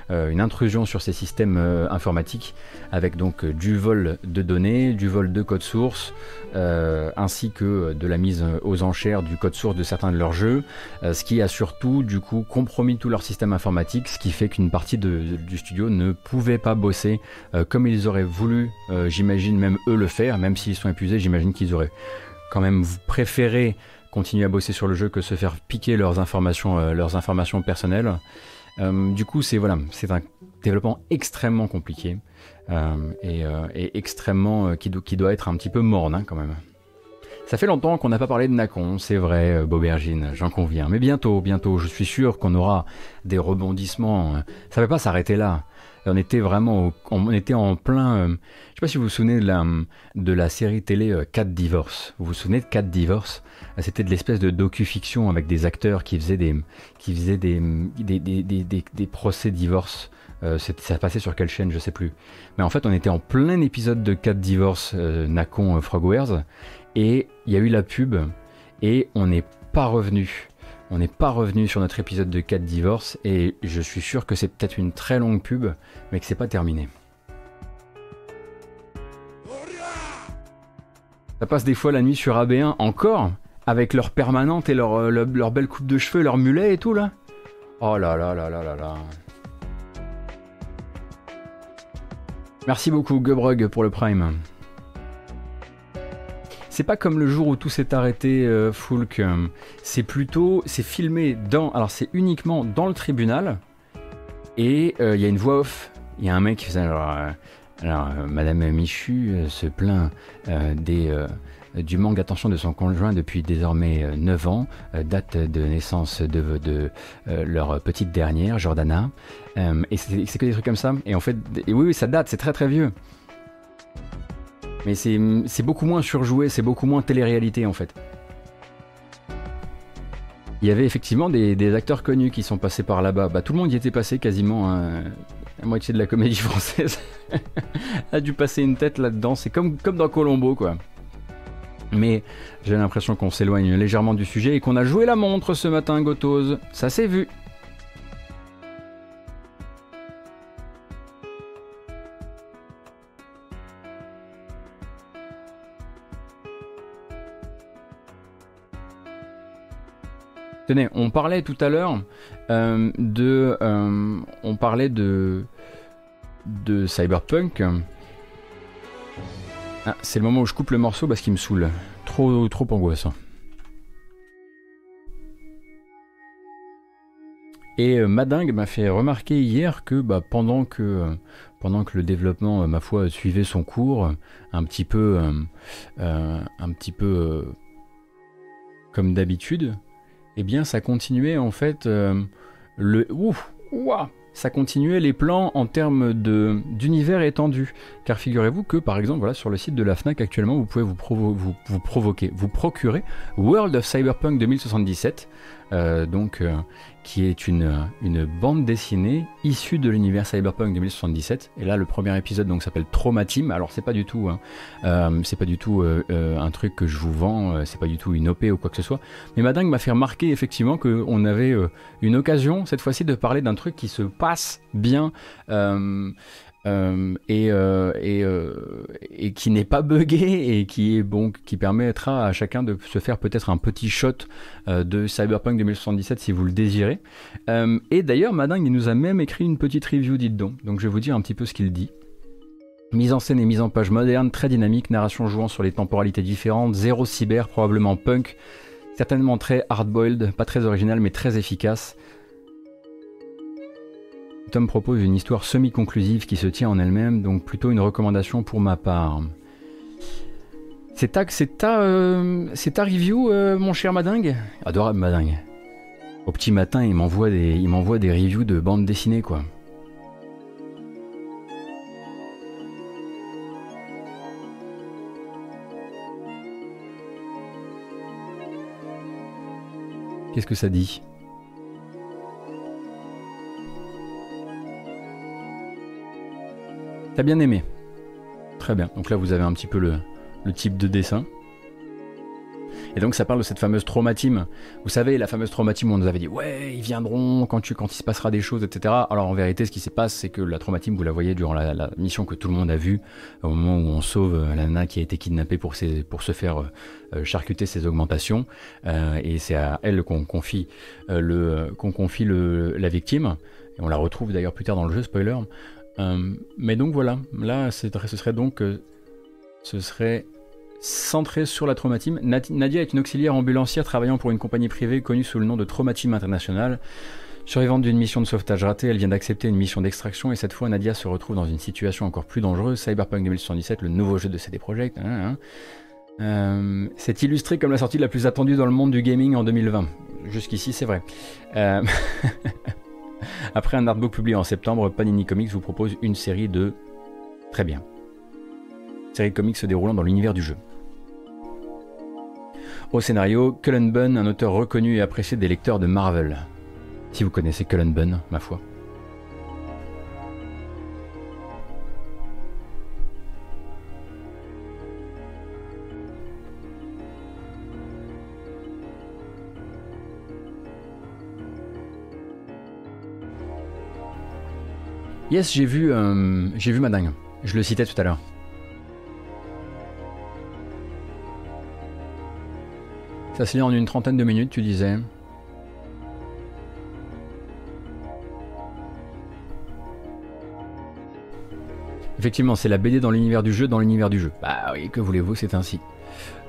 une intrusion sur ces systèmes euh, informatiques avec donc euh, du vol de données, du vol de code source, ainsi que de la mise aux enchères du code source de certains de leurs jeux, ce qui a surtout du coup compromis tout leur système informatique, ce qui fait qu'une partie du studio ne pouvait pas bosser comme ils auraient voulu, j'imagine même eux le faire, même s'ils sont épuisés, j'imagine qu'ils auraient quand même préféré continuer à bosser sur le jeu que se faire piquer leurs informations, leurs informations personnelles. Euh, du coup, c'est voilà, c'est un développement extrêmement compliqué euh, euh, et, extrêmement qui, doit être un petit peu morne hein, quand même. Ça fait longtemps qu'on n'a pas parlé de Nacon, c'est vrai, Bobergine, j'en conviens. Mais bientôt, bientôt, je suis sûr qu'on aura des rebondissements. Ça ne va pas s'arrêter là. On était vraiment, on était en plein. je sais pas si vous vous souvenez de la, de la série télé 4 Divorce. Vous vous souvenez de 4 Divorce? C'était de l'espèce de docu-fiction avec des acteurs qui faisaient des, qui faisaient des, des, des, des, procès divorce. Euh, ça passait sur quelle chaîne, je sais plus. Mais en fait, on était en plein épisode de 4 divorces euh, Nacon euh, Frogwares et il y a eu la pub et on n'est pas revenu. On n'est pas revenu sur notre épisode de 4 divorces et je suis sûr que c'est peut-être une très longue pub, mais que c'est pas terminé. Ça passe des fois la nuit sur AB1 encore avec leur permanente et leur, euh, leur, belle coupe de cheveux, leur mulet et tout là. Oh là là là là là là. Merci beaucoup Gubrug pour le prime. C'est pas comme le jour où tout s'est arrêté, euh, Fulk. C'est plutôt, c'est filmé dans, alors c'est uniquement dans le tribunal et euh, il y a une voix off. Il y a un mec qui faisait alors, alors Madame Michu se plaint du manque d'attention de son conjoint depuis désormais 9 euh, ans, euh, date de naissance de, euh, leur petite dernière, Jordana. et c'est que des trucs comme ça. Et en fait, oui, oui, ça date, c'est très très vieux. Mais c'est beaucoup moins surjoué, c'est beaucoup moins télé-réalité en fait. Il y avait effectivement des, acteurs connus qui sont passés par là-bas. Bah, tout le monde y était passé quasiment. Hein. La moitié de la comédie française a dû passer une tête là-dedans. C'est comme, comme dans Colombo, quoi. Mais j'ai l'impression qu'on s'éloigne légèrement du sujet et qu'on a joué la montre ce matin, Gotose. Ça s'est vu. Tenez, on parlait tout à l'heure euh, de, euh, de de Cyberpunk. Ah, c'est le moment où je coupe le morceau parce qu'il me saoule. Trop, trop angoissant. Et euh, Madingue m'a fait remarquer hier que bah, pendant que euh, pendant que le développement, euh, ma foi, suivait son cours, un petit peu, un petit peu comme d'habitude, eh bien, ça continuait en fait le ouf, ouah, ça continuait les plans en termes d'univers étendu. Car figurez-vous que, par exemple, voilà, sur le site de la FNAC actuellement, vous pouvez vous, vous, vous provoquer, vous procurer World of Cyberpunk 2077, euh, donc, euh, qui est une, bande dessinée issue de l'univers Cyberpunk 2077. Et là, le premier épisode donc s'appelle Traumatim. Alors, c'est pas du tout, hein, euh, pas du tout un truc que je vous vends, c'est pas du tout une OP ou quoi que ce soit. Mais Madingue m'a fait remarquer effectivement qu'on avait une occasion cette fois-ci de parler d'un truc qui se passe bien euh, et, euh, et, qui n'est pas buggé et qui est bon, qui permettra à chacun de se faire peut-être un petit shot de Cyberpunk 2077 si vous le désirez. et d'ailleurs, Madingue, nous a même écrit une petite review, dites donc. Donc je vais vous dire un petit peu ce qu'il dit. Mise en scène et mise en page moderne, très dynamique, narration jouant sur les temporalités différentes, zéro cyber, probablement punk, certainement très hard-boiled, pas très original mais très efficace. Tom propose une histoire semi-conclusive qui se tient en elle-même, donc plutôt une recommandation pour ma part. C'est ta, euh, review, euh, mon cher Madingue? Adorable Madingue. Au petit matin, il m'envoie des, il m'envoie des reviews de bandes dessinées, quoi. Qu'est-ce que ça dit? T'as bien aimé Très bien. Donc là, vous avez un petit peu le, type de dessin. Et donc ça parle de cette fameuse traumatime. Vous savez, la fameuse traumatime où on nous avait dit ouais, ils viendront quand, il se passera des choses, etc. Alors en vérité, ce qui se passe, c'est que la traumatime, vous la voyez durant la, mission que tout le monde a vue, au moment où on sauve euh, la nana qui a été kidnappée pour, se faire euh, euh, charcuter ses augmentations. et c'est à elle qu'on confie, le, le, la victime. Et on la retrouve d'ailleurs plus tard dans le jeu, spoiler. Euh, mais donc voilà, là ce serait donc euh, ce serait centré sur la traumatime. Nadia est une auxiliaire ambulancière travaillant pour une compagnie privée connue sous le nom de Traumatime International. Survivante d'une mission de sauvetage ratée, elle vient d'accepter une mission d'extraction et cette fois Nadia se retrouve dans une situation encore plus dangereuse. Cyberpunk 2077, le nouveau jeu de CD Projekt, hein, hein. Euh, c'est illustré comme la sortie la plus attendue dans le monde du gaming en 2020. Jusqu'ici, c'est vrai. Après un artbook publié en septembre, Panini Comics vous propose une série de... Très bien. Série de comics se déroulant dans l'univers du jeu. Au scénario, Cullen Bunn, un auteur reconnu et apprécié des lecteurs de Marvel. Si vous connaissez Cullen Bunn, ma foi. Yes, j'ai vu, euh, j'ai vu. Je le citais tout à l'heure. Ça se lit en une trentaine de minutes, tu disais. Effectivement, c'est la BD dans l'univers du jeu, dans l'univers du jeu. Bah oui, que voulez-vous, c'est ainsi.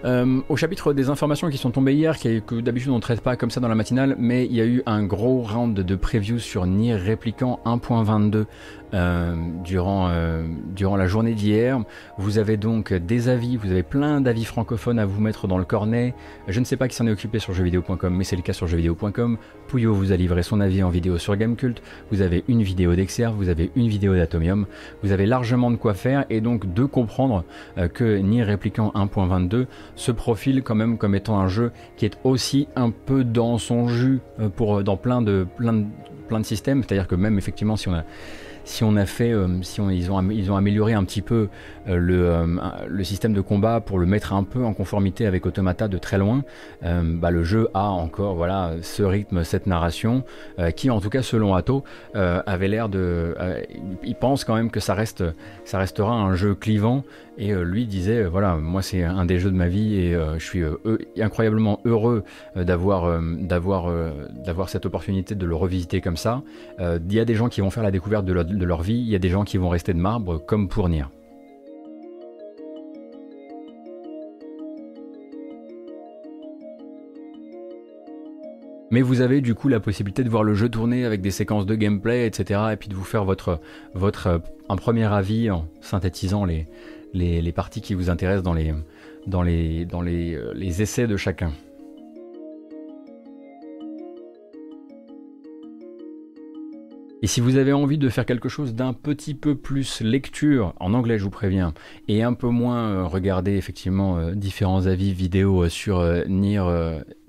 Euh, au chapitre des informations qui sont tombées hier, que d'habitude on ne traite pas comme ça dans la matinale, mais il y a eu un gros round de previews sur Nier Répliquant 1.22 euh, durant, euh, durant la journée d'hier. Vous avez donc des avis, vous avez plein d'avis francophones à vous mettre dans le cornet. Je ne sais pas qui s'en est occupé sur jeuxvideo.com, mais c'est le cas sur jeuxvideo.com. Pouillot vous a livré son avis en vidéo sur Gamecult. Vous avez une vidéo d'Exerve, vous avez une vidéo d'Atomium. Vous avez largement de quoi faire et donc de comprendre que Nier Répliquant 1.22 se profile quand même comme étant un jeu qui est aussi un peu dans son jus pour, dans plein de, plein de, plein de systèmes. C'est-à-dire que même effectivement si on a si on a fait, euh, si ils, ont, ils ont amélioré un petit peu euh, le, euh, le, système de combat pour le mettre un peu en conformité avec Automata de très loin, bah, le jeu a encore voilà ce rythme, cette narration qui, en tout cas selon Atto, avait l'air de, il pense quand même que ça reste, ça restera un jeu clivant et lui disait voilà moi c'est un des jeux de ma vie et je suis incroyablement heureux d'avoir cette opportunité de le revisiter comme ça. Il y a des gens qui vont faire la découverte de, de leur vie, il y a des gens qui vont rester de marbre comme pour Nier. Mais vous avez du coup la possibilité de voir le jeu tourner avec des séquences de gameplay, etc. Et puis de vous faire votre, votre, un premier avis en synthétisant les, les, parties qui vous intéressent dans les, dans les, dans les, euh, les essais de chacun. Et si vous avez envie de faire quelque chose d'un petit peu plus lecture, en anglais je vous préviens, et un peu moins euh, regarder effectivement euh, différents avis vidéo sur Nier,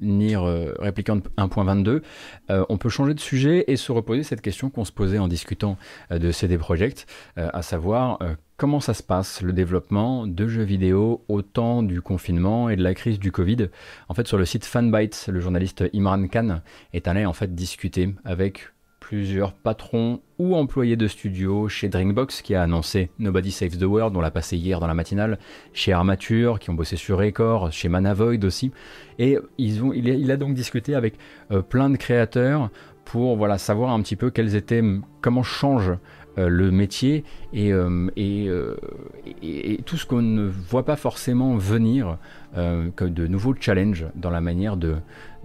Nier Replicant 1.22, on peut changer de sujet et se reposer cette question qu'on se posait en discutant de CD Projekt, à savoir comment ça se passe le développement de jeux vidéo au temps du confinement et de la crise du Covid? En fait, sur le site Fanbytes, le journaliste Imran Khan est allé en fait discuter avec plusieurs patrons ou employés de studio chez Drinkbox qui a annoncé Nobody Saves the World, on l'a passé hier dans la matinale, chez Armature qui ont bossé sur Record, chez Manavoid aussi. Et ils ont, il, a, donc discuté avec euh, plein de créateurs pour savoir un petit peu quels étaient, comment change euh, le métier et, euh, et, tout ce qu'on ne voit pas forcément venir de nouveaux challenges dans la manière de,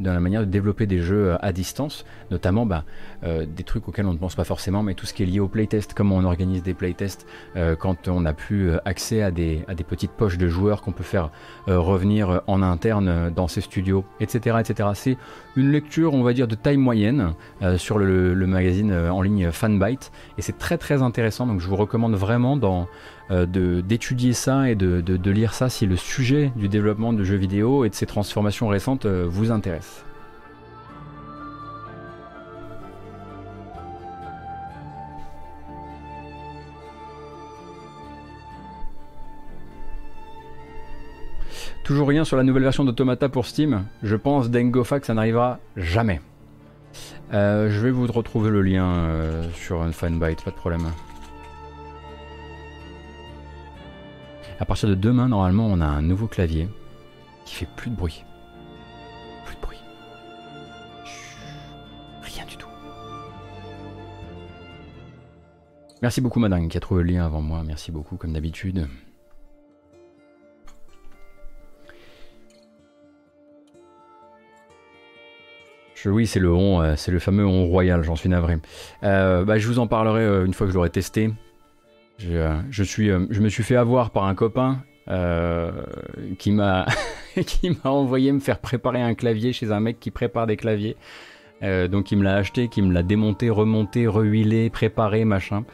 dans la manière de développer des jeux à distance, notamment bah, euh, des trucs auxquels on ne pense pas forcément, mais tout ce qui est lié au playtest, comment on organise des playtests euh, quand on n'a plus euh, accès à des, à des petites poches de joueurs qu'on peut faire revenir en interne dans ces studios, etc. etc. C'est une lecture, on va dire, de taille moyenne sur le, le, magazine en ligne Fanbyte, et c'est très très intéressant, donc je vous recommande vraiment dans d'étudier ça et de, de, lire ça si le sujet du développement de jeux vidéo et de ces transformations récentes vous intéresse. Toujours rien sur la nouvelle version d'Automata pour Steam. Je pense d'Engofa que ça n'arrivera jamais. Euh, je vais vous retrouver le lien euh, sur un fanbyte, pas de problème. À partir de demain, normalement, on a un nouveau clavier qui fait plus de bruit. Plus de bruit. rien du tout. Merci beaucoup, madame, qui a trouvé le lien avant moi. Merci beaucoup, comme d'habitude. oui, c'est le euh, c'est le fameux on royal, j'en suis navré. Euh, bah, je vous en parlerai euh, une fois que je l'aurai testé. Je, suis, je me suis fait avoir par un copain qui m'a qui m'a envoyé me faire préparer un clavier chez un mec qui prépare des claviers. donc il me l'a acheté, qui me l'a démonté, remonté, rehuilé, préparé, machin.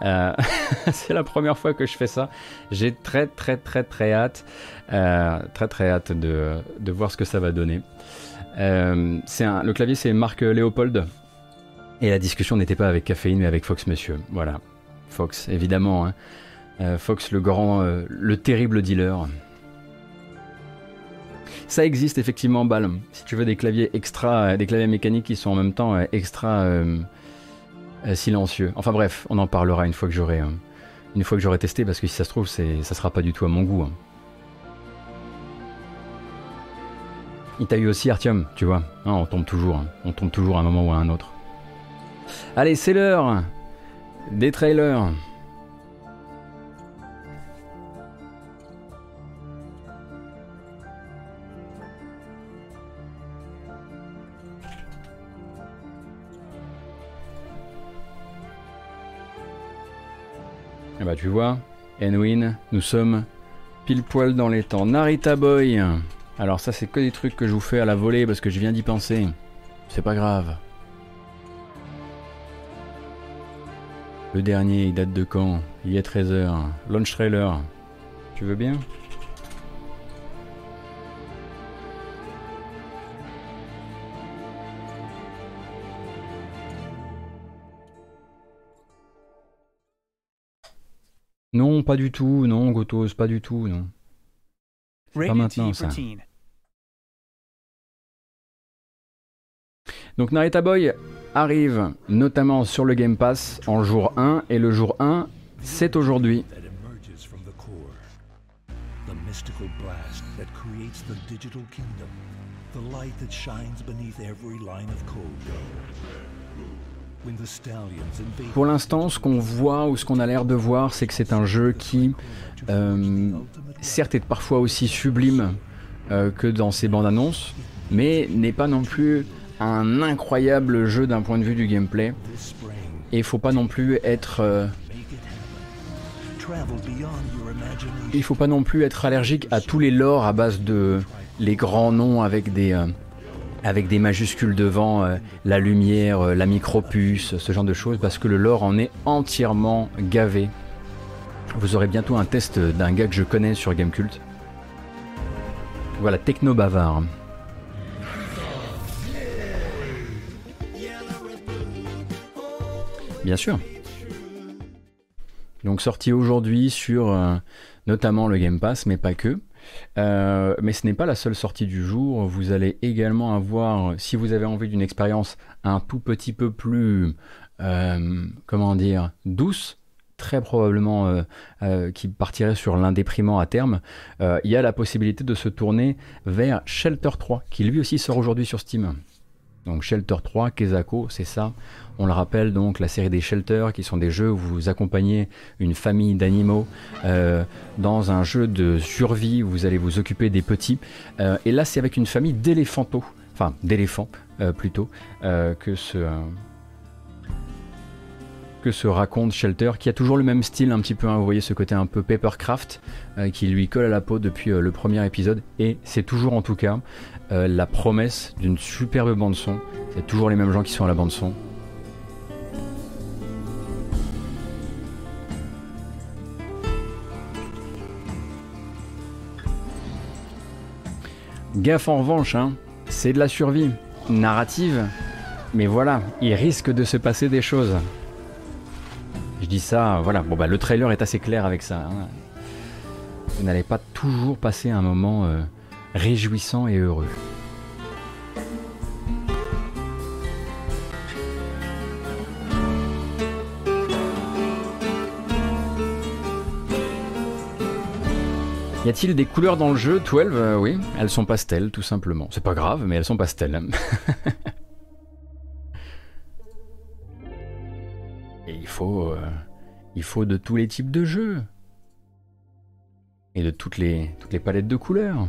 c'est la première fois que je fais ça. J'ai très très très très hâte, très très hâte de, de voir ce que ça va donner. Euh, un, le clavier, c'est Marc Léopold. Et la discussion n'était pas avec Caféine, mais avec Fox Monsieur. Voilà. Fox, évidemment. Hein. Euh, Fox, le grand, euh, le terrible dealer. Ça existe effectivement, Bal. Si tu veux des claviers extra, des claviers mécaniques qui sont en même temps extra silencieux. Enfin bref, on en parlera une fois que j'aurai, une fois que j'aurai testé, parce que si ça se trouve, c'est, ça sera pas du tout à mon goût. Hein. Il t'a eu aussi Artium, tu vois. Hein, on tombe toujours, on tombe toujours à un moment ou à un autre. Allez, c'est l'heure des trailers. Et eh bah tu vois, Enwin, nous sommes pile poil dans les temps. Narita Boy, alors ça c'est que des trucs que je vous fais à la volée parce que je viens d'y penser. C'est pas grave. Le dernier, il date de quand? Il y a 13 heures. Launch trailer. Tu veux bien? Non, pas du tout, non, Gotos, pas du tout, non. Pas maintenant, ça. Donc Narita Boy arrive notamment sur le Game Pass en jour 1 et le jour 1 c'est aujourd'hui. Pour l'instant, ce qu'on voit ou ce qu'on a l'air de voir, c'est que c'est un jeu qui, euh, certes, est parfois aussi sublime euh, que dans ses bandes annonces, mais n'est pas non plus un incroyable jeu d'un point de vue du gameplay. Et il faut pas non plus être. Euh, il faut pas non plus être allergique à tous les lores à base de les grands noms avec des euh, avec des majuscules devant, euh, la lumière, la micropuce, ce genre de choses, parce que le lore en est entièrement gavé. Vous aurez bientôt un test d'un gars que je connais sur Gamecult. Voilà, techno bavard. Bien sûr. Donc sorti aujourd'hui sur euh, notamment le Game Pass, mais pas que. mais ce n'est pas la seule sortie du jour. Vous allez également avoir, si vous avez envie d'une expérience un tout petit peu plus, comment dire, douce, très probablement euh, euh, qui partirait sur l'indéprimant à terme, euh, il y a la possibilité de se tourner vers Shelter 3, qui lui aussi sort aujourd'hui sur Steam. Donc Shelter 3, Kezako, c'est ça. On le rappelle donc la série des Shelters, qui sont des jeux où vous accompagnez une famille d'animaux dans un jeu de survie où vous allez vous occuper des petits. et là, c'est avec une famille d'éléphantaux, enfin d'éléphants plutôt, que ce que se raconte Shelter, qui a toujours le même style, un petit peu, hein, vous voyez ce côté un peu papercraft euh, qui lui colle à la peau depuis euh, le premier épisode, et c'est toujours en tout cas euh, la promesse d'une superbe bande son. C'est toujours les mêmes gens qui sont à la bande son. Gaffe en revanche, hein, c'est de la survie narrative, mais voilà, il risque de se passer des choses. Je dis ça, voilà. Bon bah le trailer est assez clair avec ça. Hein. Vous n'allez pas toujours passer un moment euh, réjouissant et heureux. Y a-t-il des couleurs dans le jeu 12 euh, Oui, elles sont pastel, tout simplement. C'est pas grave, mais elles sont pastel. il faut, euh, il faut de tous les types de jeux. Et de toutes les, toutes les palettes de couleurs.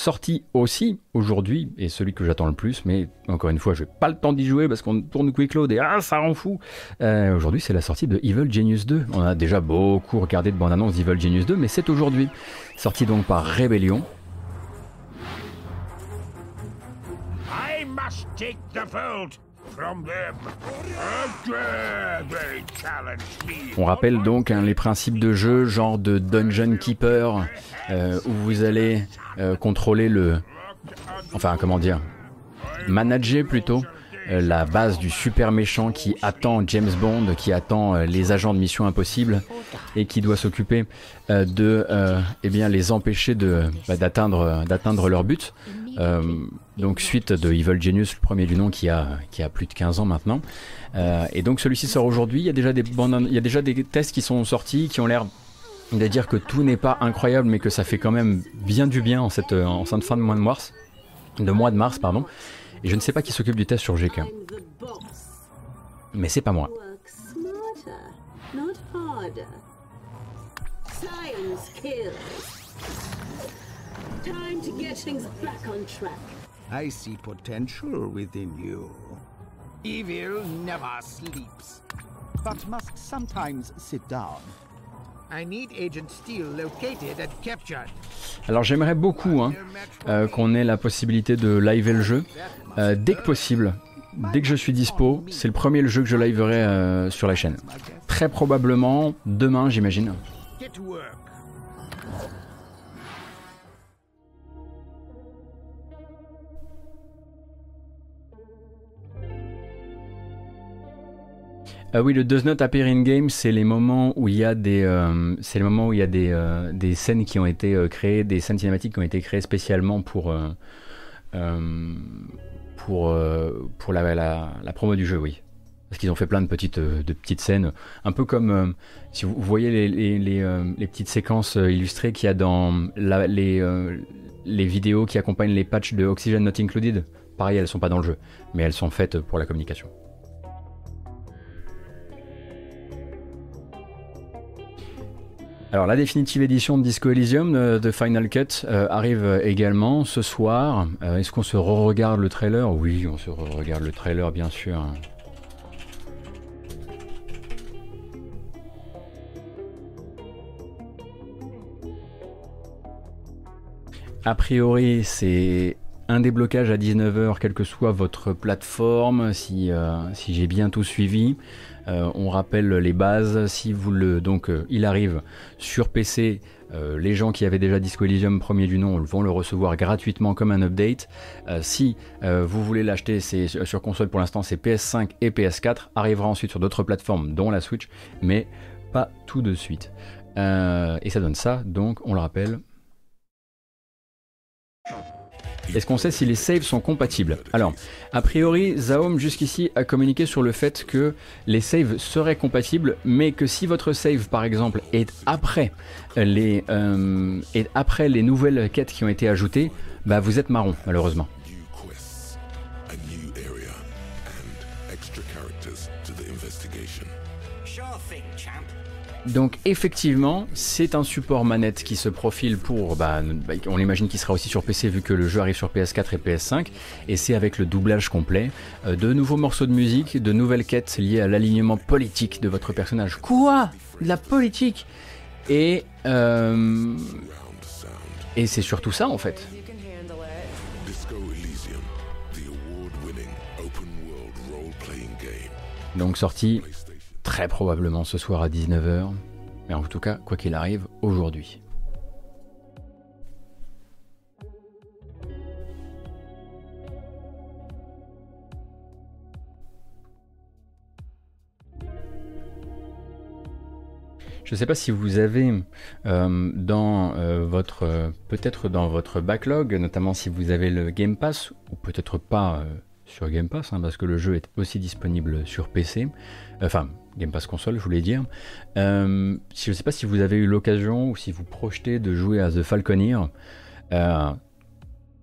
Sorti aussi aujourd'hui, et celui que j'attends le plus, mais encore une fois, je n'ai pas le temps d'y jouer parce qu'on tourne Quick Load et ah, ça rend fou. Euh, aujourd'hui, c'est la sortie de Evil Genius 2. On a déjà beaucoup regardé de bande annonce d'Evil Genius 2, mais c'est aujourd'hui. Sorti donc par Rebellion. I must take the on rappelle donc hein, les principes de jeu, genre de Dungeon Keeper, euh, où vous allez euh, contrôler le... Enfin, comment dire Manager plutôt euh, la base du super méchant qui attend James Bond, qui attend les agents de Mission Impossible et qui doit s'occuper de eh les empêcher bah, d'atteindre leur but. Euh, donc suite de Evil Genius, le premier du nom qui a, qui a plus de 15 ans maintenant. Euh, et donc celui-ci sort aujourd'hui, il, y a déjà des il y a déjà des tests qui sont sortis, qui ont l'air de dire que tout n'est pas incroyable, mais que ça fait quand même bien du bien en cette, fin de mois de mars. De mois de mars, pardon. Et je ne sais pas qui s'occupe du test sur GK. Mais c'est pas moi. Time to get things back on track. I see potential within you. Evil never sleeps, but must sometimes sit down. I need Agent Steel located and captured. Alors j'aimerais beaucoup hein, euh, qu'on ait la possibilité de liver le jeu euh, dès que possible. Dès que je suis dispo, c'est le premier jeu que je liverai euh, sur la chaîne. Très probablement demain, j'imagine. Euh, oui, le Does Not Appear in Game, c'est les moments où il y a des, euh, c'est où il y a des, euh, des scènes qui ont été créées, des scènes cinématiques qui ont été créées spécialement pour, pour, pour la, la, promo du jeu, oui. Parce qu'ils ont fait plein de petites, de petites scènes, un peu comme si vous voyez les, les, les, les petites séquences illustrées qu'il y a dans la, les, les vidéos qui accompagnent les patchs de Oxygen Not Included. Pareil, elles sont pas dans le jeu, mais elles sont faites pour la communication. Alors la définitive édition de Disco Elysium euh, de Final Cut euh, arrive euh, également ce soir. Est-ce qu'on se re-regarde le trailer? Oui, on se re-regarde le trailer bien sûr. A priori, c'est un déblocage à 19h, quelle que soit votre plateforme, si, si j'ai bien tout suivi. Euh, on rappelle les bases. Si vous le donc euh, il arrive sur PC, euh, les gens qui avaient déjà Disco Elysium premier du nom vont le recevoir gratuitement comme un update. si vous voulez l'acheter, c'est sur console pour l'instant, c'est PS5 et PS4. Arrivera ensuite sur d'autres plateformes, dont la Switch, mais pas tout de suite. et ça donne ça, donc on le rappelle. Est-ce qu'on sait si les saves sont compatibles? Alors, a priori, Zaom jusqu'ici a communiqué sur le fait que les saves seraient compatibles, mais que si votre save, par exemple, est après les, euh, est après les nouvelles quêtes qui ont été ajoutées, bah vous êtes marron, malheureusement. Donc effectivement, c'est un support manette qui se profile pour, bah, on imagine qu'il sera aussi sur PC vu que le jeu arrive sur PS4 et PS5, et c'est avec le doublage complet, euh, de nouveaux morceaux de musique, de nouvelles quêtes liées à l'alignement politique de votre personnage. Quoi? La politique? Et euh, et c'est surtout ça en fait. Donc sorti très probablement ce soir à 19h, mais en tout cas, quoi qu'il arrive, aujourd'hui. Je ne sais pas si vous avez euh, dans euh, votre, peut-être dans votre backlog, notamment si vous avez le Game Pass, ou peut-être pas euh, sur Game Pass, hein, parce que le jeu est aussi disponible sur PC, enfin Game Pass console, je voulais dire. Euh, je ne sais pas si vous avez eu l'occasion ou si vous projetez de jouer à The Falconeer. Euh,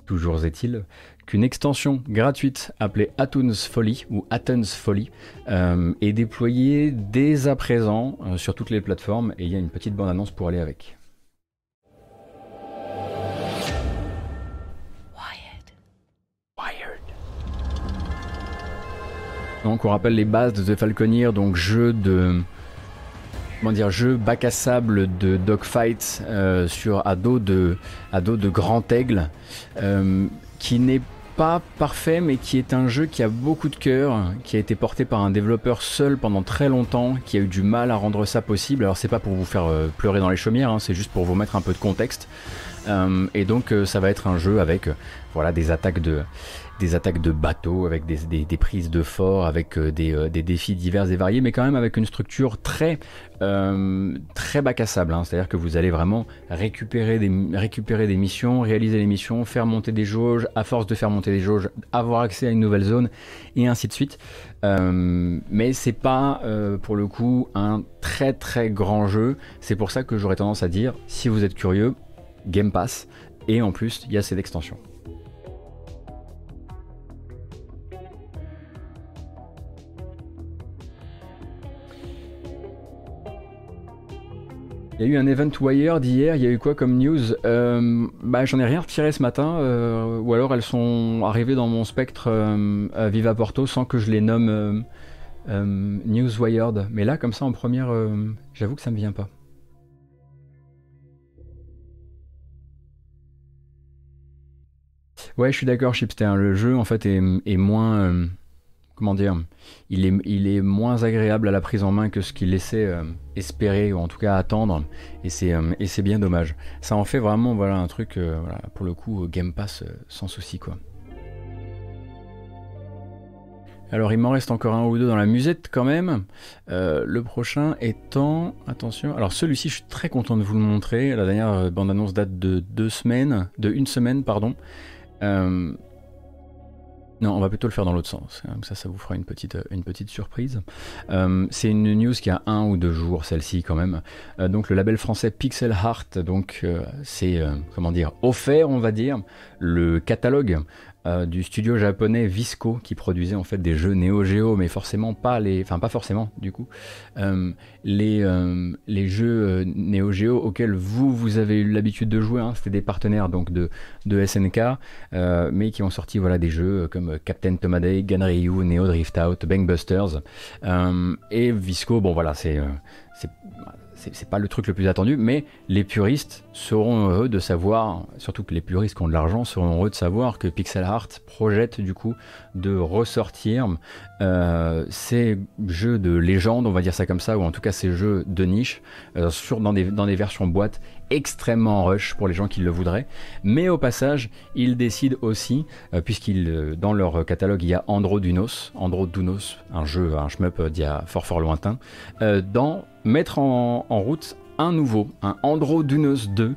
toujours est-il qu'une extension gratuite appelée Atoons Folly ou Athens Folly euh, est déployée dès à présent sur toutes les plateformes et il y a une petite bande-annonce pour aller avec. Donc on rappelle les bases de The Falconeer, donc jeu de comment dire jeu bac à sable de dogfight euh, sur à de de grand aigle euh, qui n'est pas parfait mais qui est un jeu qui a beaucoup de cœur, qui a été porté par un développeur seul pendant très longtemps, qui a eu du mal à rendre ça possible. Alors c'est pas pour vous faire euh, pleurer dans les chaumières, hein, c'est juste pour vous mettre un peu de contexte. et donc ça va être un jeu avec voilà des attaques de des bateaux, avec des, prises de fort, avec euh, euh, des, défis divers et variés, mais quand même avec une structure très, euh, très bac à sable. Hein. C'est-à-dire que vous allez vraiment récupérer des, missions, réaliser les missions, faire monter des jauges, à force de faire monter des jauges, avoir accès à une nouvelle zone, et ainsi de suite. mais c'est pas pour le coup un très très grand jeu. C'est pour ça que j'aurais tendance à dire, si vous êtes curieux, Game Pass, et en plus il y a cette extension. Il y a eu un event Wired hier, il y a eu quoi comme news? Euh, bah, J'en ai rien retiré ce matin, euh, ou alors elles sont arrivées dans mon spectre euh, à Viva Porto sans que je les nomme News Wired. Mais là, comme ça en première, j'avoue que ça me vient pas. Ouais, je suis d'accord, Chipster. Le jeu en fait est moins comment dire, il est, moins agréable à la prise en main que ce qu'il laissait euh, espérer ou en tout cas attendre et c'est euh, et c'est bien dommage. Ça en fait vraiment voilà un truc euh, pour le coup Game Pass sans souci quoi. Alors il m'en reste encore un ou deux dans la musette quand même. le prochain étant, attention, alors celui-ci je suis très content de vous le montrer. La dernière bande-annonce date de deux semaines, de une semaine pardon. Non, on va plutôt le faire dans l'autre sens. Comme ça, ça vous fera une petite, euh, une petite surprise. Euh, c'est une news qui a un ou deux jours, celle-ci quand même. Euh, donc le label français Pixel Heart, donc c'est comment dire offert, on va dire, le catalogue euh, du studio japonais Visco qui produisait en fait des jeux Neo Geo, mais forcément pas les, enfin pas forcément du coup, euh, les, euh, les jeux Neo Geo auxquels vous vous avez eu l'habitude de jouer. Hein. C'était des partenaires donc de, de SNK, mais qui ont sorti voilà des jeux comme Captain Tomaday, Ganryu, Neo Drift Out, Bang Busters et Visco. Bon voilà c'est c'est pas le truc le plus attendu, mais les puristes seront heureux de savoir, surtout que les puristes qui ont de l'argent seront heureux de savoir que Pixel Art projette du coup de ressortir euh, ces jeux de légende, on va dire ça comme ça, ou en tout cas ces jeux de niche, euh, sur, dans, des, dans des versions boîte extrêmement rush pour les gens qui le voudraient. Mais au passage, ils décident aussi, euh, puisqu'ils dans leur catalogue il y a Andro Dunos, Andro Dunos, un jeu, un shmup d'il y a fort fort lointain, d'en mettre en, route un nouveau, un Andro Dunos 2,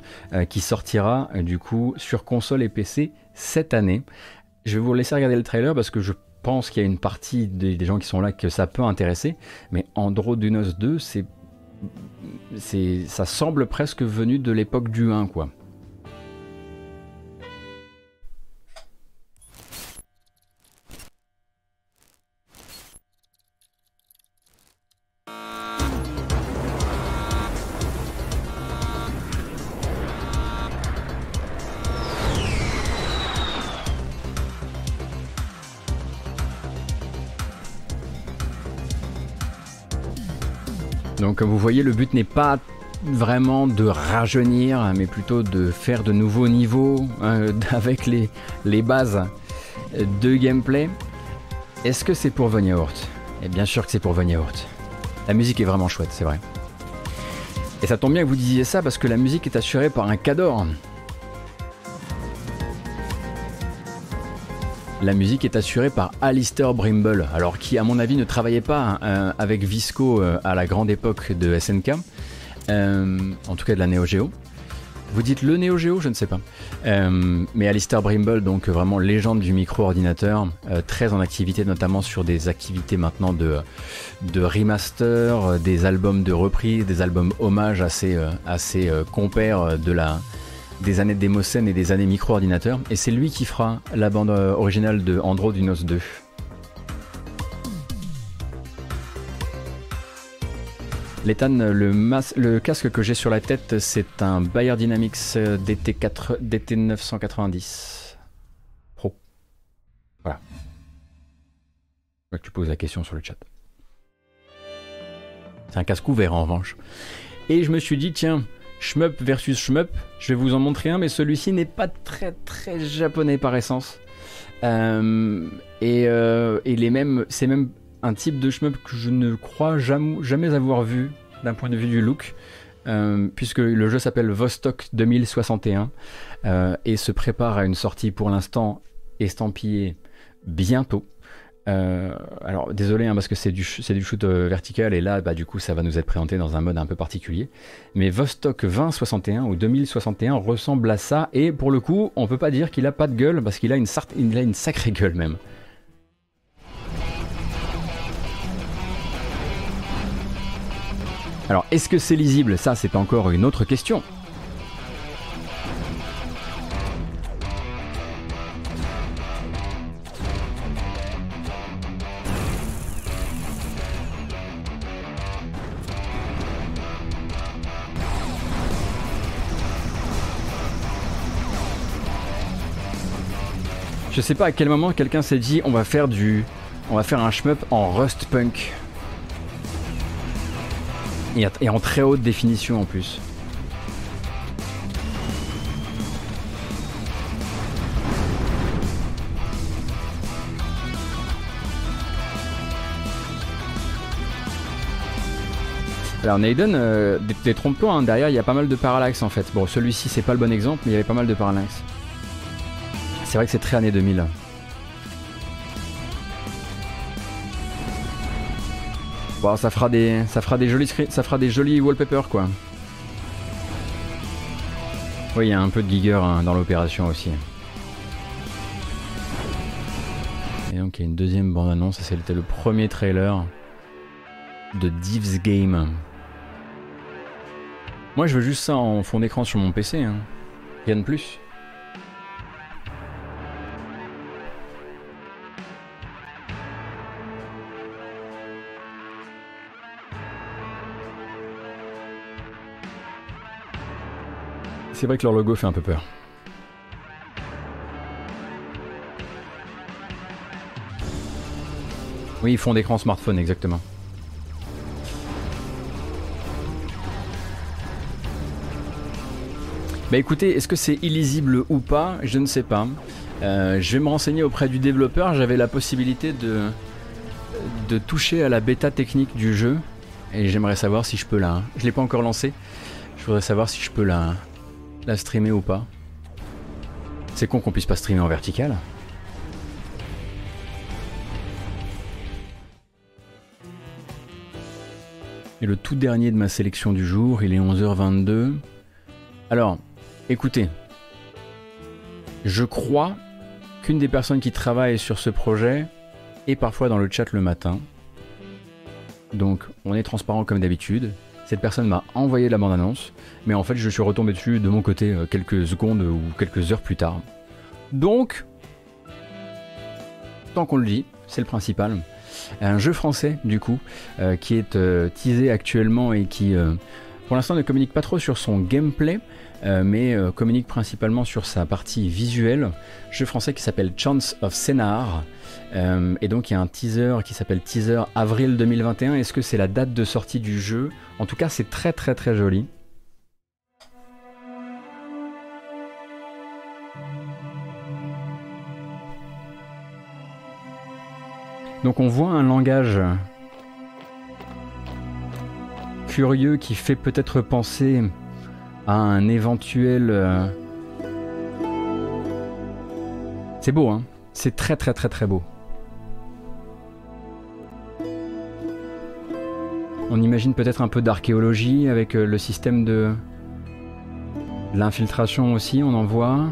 qui sortira du coup sur console et PC cette année. Je vais vous laisser regarder le trailer parce que je pense qu'il y a une partie des, gens qui sont là que ça peut intéresser, mais Andro Dunos 2, c'est, c'est, ça semble presque venu de l'époque du 1, quoi. Donc comme vous voyez, le but n'est pas vraiment de rajeunir, mais plutôt de faire de nouveaux niveaux euh, avec les, bases de gameplay. Est-ce que c'est pour Von Et eh bien sûr que c'est pour Von La musique est vraiment chouette, c'est vrai. Et ça tombe bien que vous disiez ça parce que la musique est assurée par un cador. La musique est assurée par Alistair Brimble, alors qui à mon avis ne travaillait pas hein, avec Visco euh, à la grande époque de SNK, euh, en tout cas de la Neo Geo. Vous dites le Neo Geo, je ne sais pas. Euh, mais Alistair Brimble, donc vraiment légende du micro-ordinateur, très en activité, notamment sur des activités maintenant de, remaster, des albums de reprise, des albums hommages assez, assez compères de la, des années Démocène et des années micro-ordinateurs, et c'est lui qui fera la bande euh, originale de Andro Dunos 2. L'étan, le, le, casque que j'ai sur la tête, c'est un Bayer Dynamics DT4, DT990 Pro. Voilà. Tu poses la question sur le chat. C'est un casque ouvert en revanche. Et je me suis dit, tiens, Shmup versus Shmup. Je vais vous en montrer un, mais celui-ci n'est pas très très japonais par essence. Euh, et, euh, c'est même un type de shmup que je ne crois jamais, avoir vu d'un point de vue du look, euh, puisque le jeu s'appelle Vostok 2061 et se prépare à une sortie pour l'instant estampillée bientôt. Euh, alors désolé hein, parce que c'est du, shoot euh, vertical et là bah, du coup ça va nous être présenté dans un mode un peu particulier. Mais Vostok 2061 ou 2061 ressemble à ça et pour le coup on peut pas dire qu'il a pas de gueule parce qu'il a, une il a une sacrée gueule même. Alors est-ce que c'est lisible? Ça c'est encore une autre question. Je sais pas à quel moment quelqu'un s'est dit on va faire du. On va faire un shmup en Rust Punk. Et, en très haute définition en plus. Alors Naden, euh, détrompe-toi, hein, derrière il y a pas mal de parallaxe en fait. Bon, celui-ci c'est pas le bon exemple, mais il y avait pas mal de parallaxe. C'est vrai que c'est très année 2000. Bon, ça fera des, ça fera des jolis, ça fera des jolis wallpapers quoi. Oui, il y a un peu de Giger hein, dans l'opération aussi. Et donc il y a une deuxième bande-annonce, c'était le premier trailer de Div's Game. Moi je veux juste ça en fond d'écran sur mon PC, hein. rien de plus. C'est vrai que leur logo fait un peu peur. Oui, fond d'écran smartphone, exactement. Bah écoutez, est-ce que c'est illisible ou pas? Je ne sais pas. Euh, je vais me renseigner auprès du développeur. J'avais la possibilité de, de toucher à la bêta technique du jeu. Et j'aimerais savoir si je peux la... Je l'ai pas encore lancé. Je voudrais savoir si je peux la, la streamer ou pas C'est con qu'on puisse pas streamer en vertical. Et le tout dernier de ma sélection du jour, il est 11h22. Alors, écoutez, je crois qu'une des personnes qui travaille sur ce projet est parfois dans le chat le matin. Donc, on est transparent comme d'habitude. Cette personne m'a envoyé la bande-annonce, mais en fait, je suis retombé dessus de mon côté euh, quelques secondes ou quelques heures plus tard. Donc, tant qu'on le dit, c'est le principal. Un jeu français, du coup, euh, qui est euh, teasé actuellement et qui, pour l'instant, ne communique pas trop sur son gameplay, mais communique principalement sur sa partie visuelle. Jeu français qui s'appelle Chance of Scénar. et donc il y a un teaser qui s'appelle Teaser Avril 2021. Est-ce que c'est la date de sortie du jeu? En tout cas, c'est très très très joli. Donc on voit un langage curieux qui fait peut-être penser à un éventuel... Euh, c'est beau, hein C'est très très très très beau. On imagine peut-être un peu d'archéologie avec euh, le système de l'infiltration aussi, on en voit.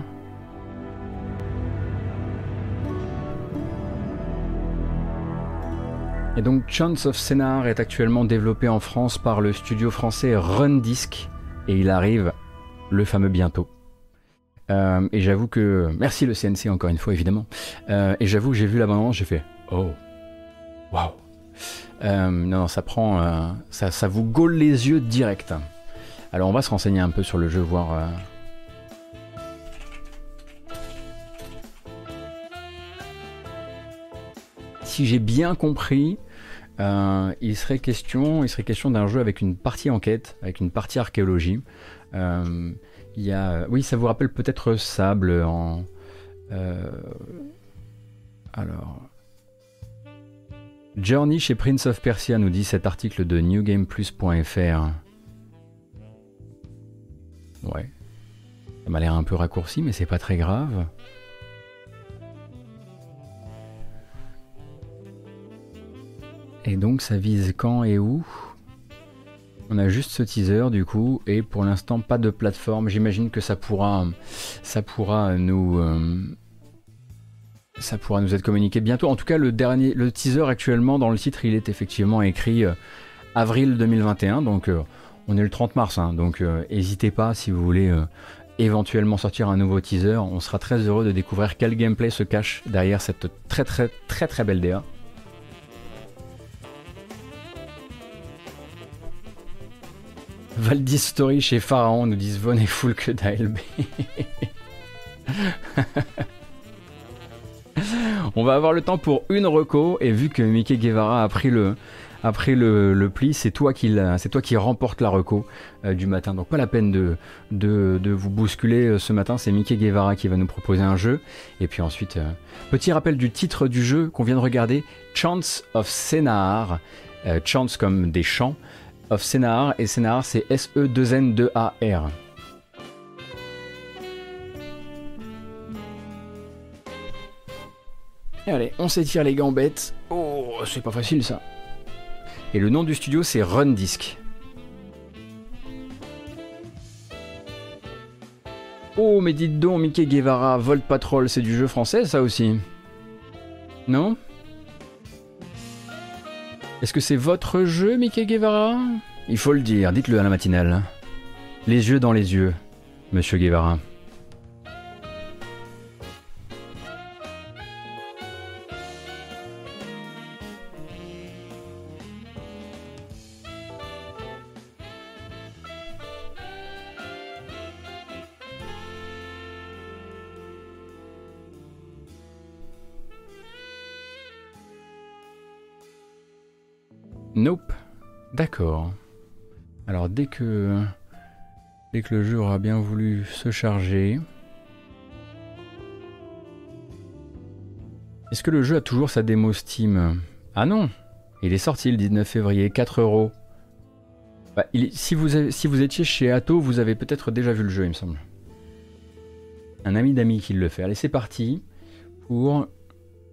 Et donc Chance of Scénar est actuellement développé en France par le studio français Rundisk et il arrive le fameux bientôt. Euh, et j'avoue que merci le CNC encore une fois évidemment. Euh, et j'avoue que j'ai vu l'abonnement, j'ai fait oh waouh. Euh, non, ça prend, ça, ça vous gaule les yeux direct. Alors on va se renseigner un peu sur le jeu, voir. Si j'ai bien compris, euh, il serait question, il serait question d'un jeu avec une partie enquête, avec une partie archéologie. Euh, il y a, oui, ça vous rappelle peut-être Sable en. Euh, alors. Journey chez Prince of Persia nous dit cet article de newgameplus.fr. Ouais. Ça m'a l'air un peu raccourci, mais c'est pas très grave. Et donc ça vise quand et où? On a juste ce teaser du coup et pour l'instant pas de plateforme. J'imagine que ça pourra, euh, nous être communiqué bientôt. En tout cas le teaser actuellement dans le titre il est effectivement écrit euh, avril 2021 donc euh, on est le 30 mars hein. donc n'hésitez pas si vous voulez éventuellement sortir un nouveau teaser. On sera très heureux de découvrir quel gameplay se cache derrière cette très très très très belle DA. Valdis Story chez Pharaon nous disent Von full que d'ALB. On va avoir le temps pour une reco et vu que Mickey Guevara a pris le, a le, pli, c'est toi qui c'est remporte la reco euh, du matin. Donc pas la peine de, de, vous bousculer euh, ce matin, c'est Mickey Guevara qui va nous proposer un jeu. Et puis ensuite, euh, petit rappel du titre du jeu qu'on vient de regarder, Chance of Scénar. chance comme des chants of Senar et Senar c'est S-E-2-N-2-A-R. allez, on s'étire les gambettes. Oh, c'est pas facile ça. Et le nom du studio c'est Run Disc. Oh, mais dites donc, Mickey Guevara, Volt Patrol, c'est du jeu français ça aussi Non? Est-ce que c'est votre jeu, Mickey Guevara? Il faut le dire, dites-le à la matinale. Les yeux dans les yeux, monsieur Guevara. Nope. D'accord. Alors dès que dès que le jeu aura bien voulu se charger. Est-ce que le jeu a toujours sa démo Steam? Ah non Il est sorti le 19 février, 4 euros. Bah, si, vous si vous étiez chez Atto, vous avez peut-être déjà vu le jeu, il me semble. Un ami d'amis qui le fait. Allez, c'est parti pour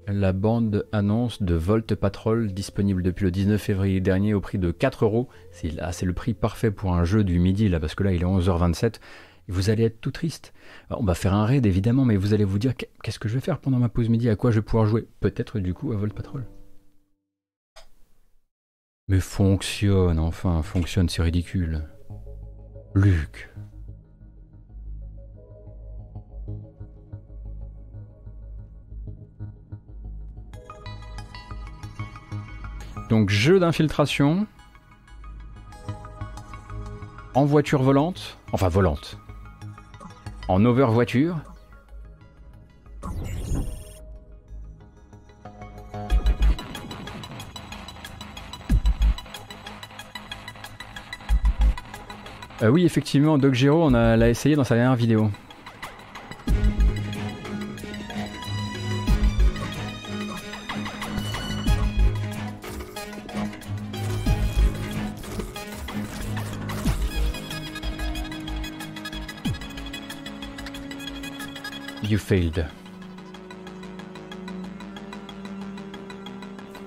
la bande annonce de Volt Patrol disponible depuis le 19 février dernier au prix de 4 euros. C'est le prix parfait pour un jeu du midi là parce que là il est 11h27 et vous allez être tout triste. on va faire un raid évidemment mais vous allez vous dire qu'est-ce que je vais faire pendant ma pause midi, à quoi je vais pouvoir jouer? Peut-être du coup à Volt Patrol. Mais fonctionne, enfin, fonctionne, c'est ridicule. Luc. Donc jeu d'infiltration. En voiture volante. Enfin volante. En over voiture. Euh, oui, effectivement, Doc Gero, on l'a essayé dans sa dernière vidéo.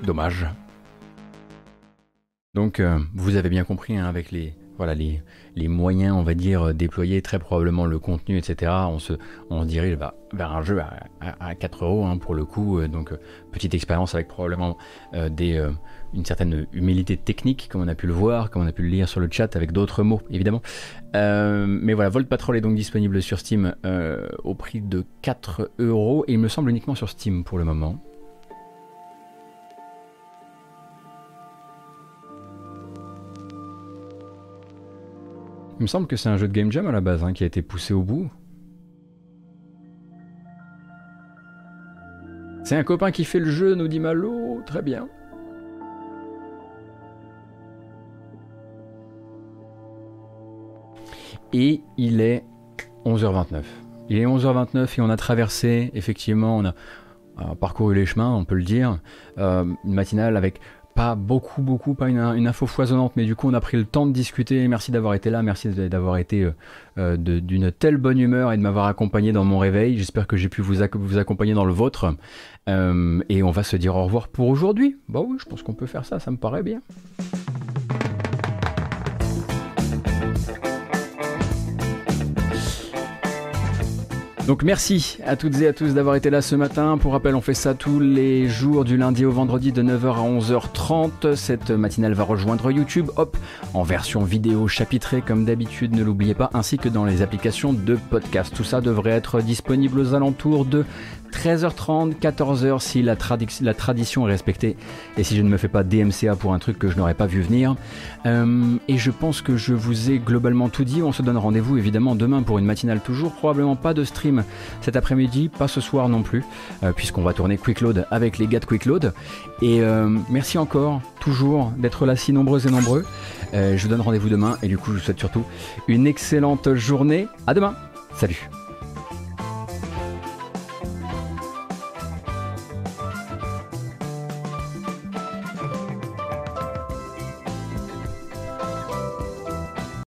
Dommage. Donc, euh, vous avez bien compris, hein, avec les, voilà, les, moyens, on va dire, déployés, très probablement le contenu, etc. On se, on dirige vers un jeu à, 4 euros hein, pour le coup. Euh, donc, euh, petite expérience avec probablement euh, des, une certaine humilité technique, comme on a pu le voir, comme on a pu le lire sur le chat avec d'autres mots, évidemment. mais voilà, Volt Patrol est donc disponible sur Steam au prix de 4 euros et il me semble uniquement sur Steam pour le moment. Il me semble que c'est un jeu de game jam à la base hein, qui a été poussé au bout. C'est un copain qui fait le jeu, nous dit Malo. Très bien. Et il est 11h29. Il est 11h29 et on a traversé, effectivement, on a, parcouru les chemins, on peut le dire, euh, une matinale avec pas beaucoup, beaucoup, pas une, info foisonnante, mais du coup on a pris le temps de discuter. Merci d'avoir été là, merci d'avoir été euh, euh, d'une telle bonne humeur et de m'avoir accompagné dans mon réveil. J'espère que j'ai pu vous, vous, accompagner dans le vôtre. Euh, et on va se dire au revoir pour aujourd'hui. Bah oui, je pense qu'on peut faire ça, ça me paraît bien. Donc merci à toutes et à tous d'avoir été là ce matin. Pour rappel, on fait ça tous les jours du lundi au vendredi de 9h à 11h30. Cette matinale va rejoindre YouTube, hop, en version vidéo chapitrée comme d'habitude, ne l'oubliez pas, ainsi que dans les applications de podcast. Tout ça devrait être disponible aux alentours de 13h30, 14h si la, tradition est respectée et si je ne me fais pas DMCA pour un truc que je n'aurais pas vu venir. Euh, et je pense que je vous ai globalement tout dit. On se donne rendez-vous évidemment demain pour une matinale toujours. Probablement pas de stream cet après-midi, pas ce soir non plus, euh, puisqu'on va tourner Quick Load avec les gars de Quick Load. Et euh, merci encore, toujours, d'être là si nombreux et nombreux. je vous donne rendez-vous demain et du coup je vous souhaite surtout une excellente journée. À demain. Salut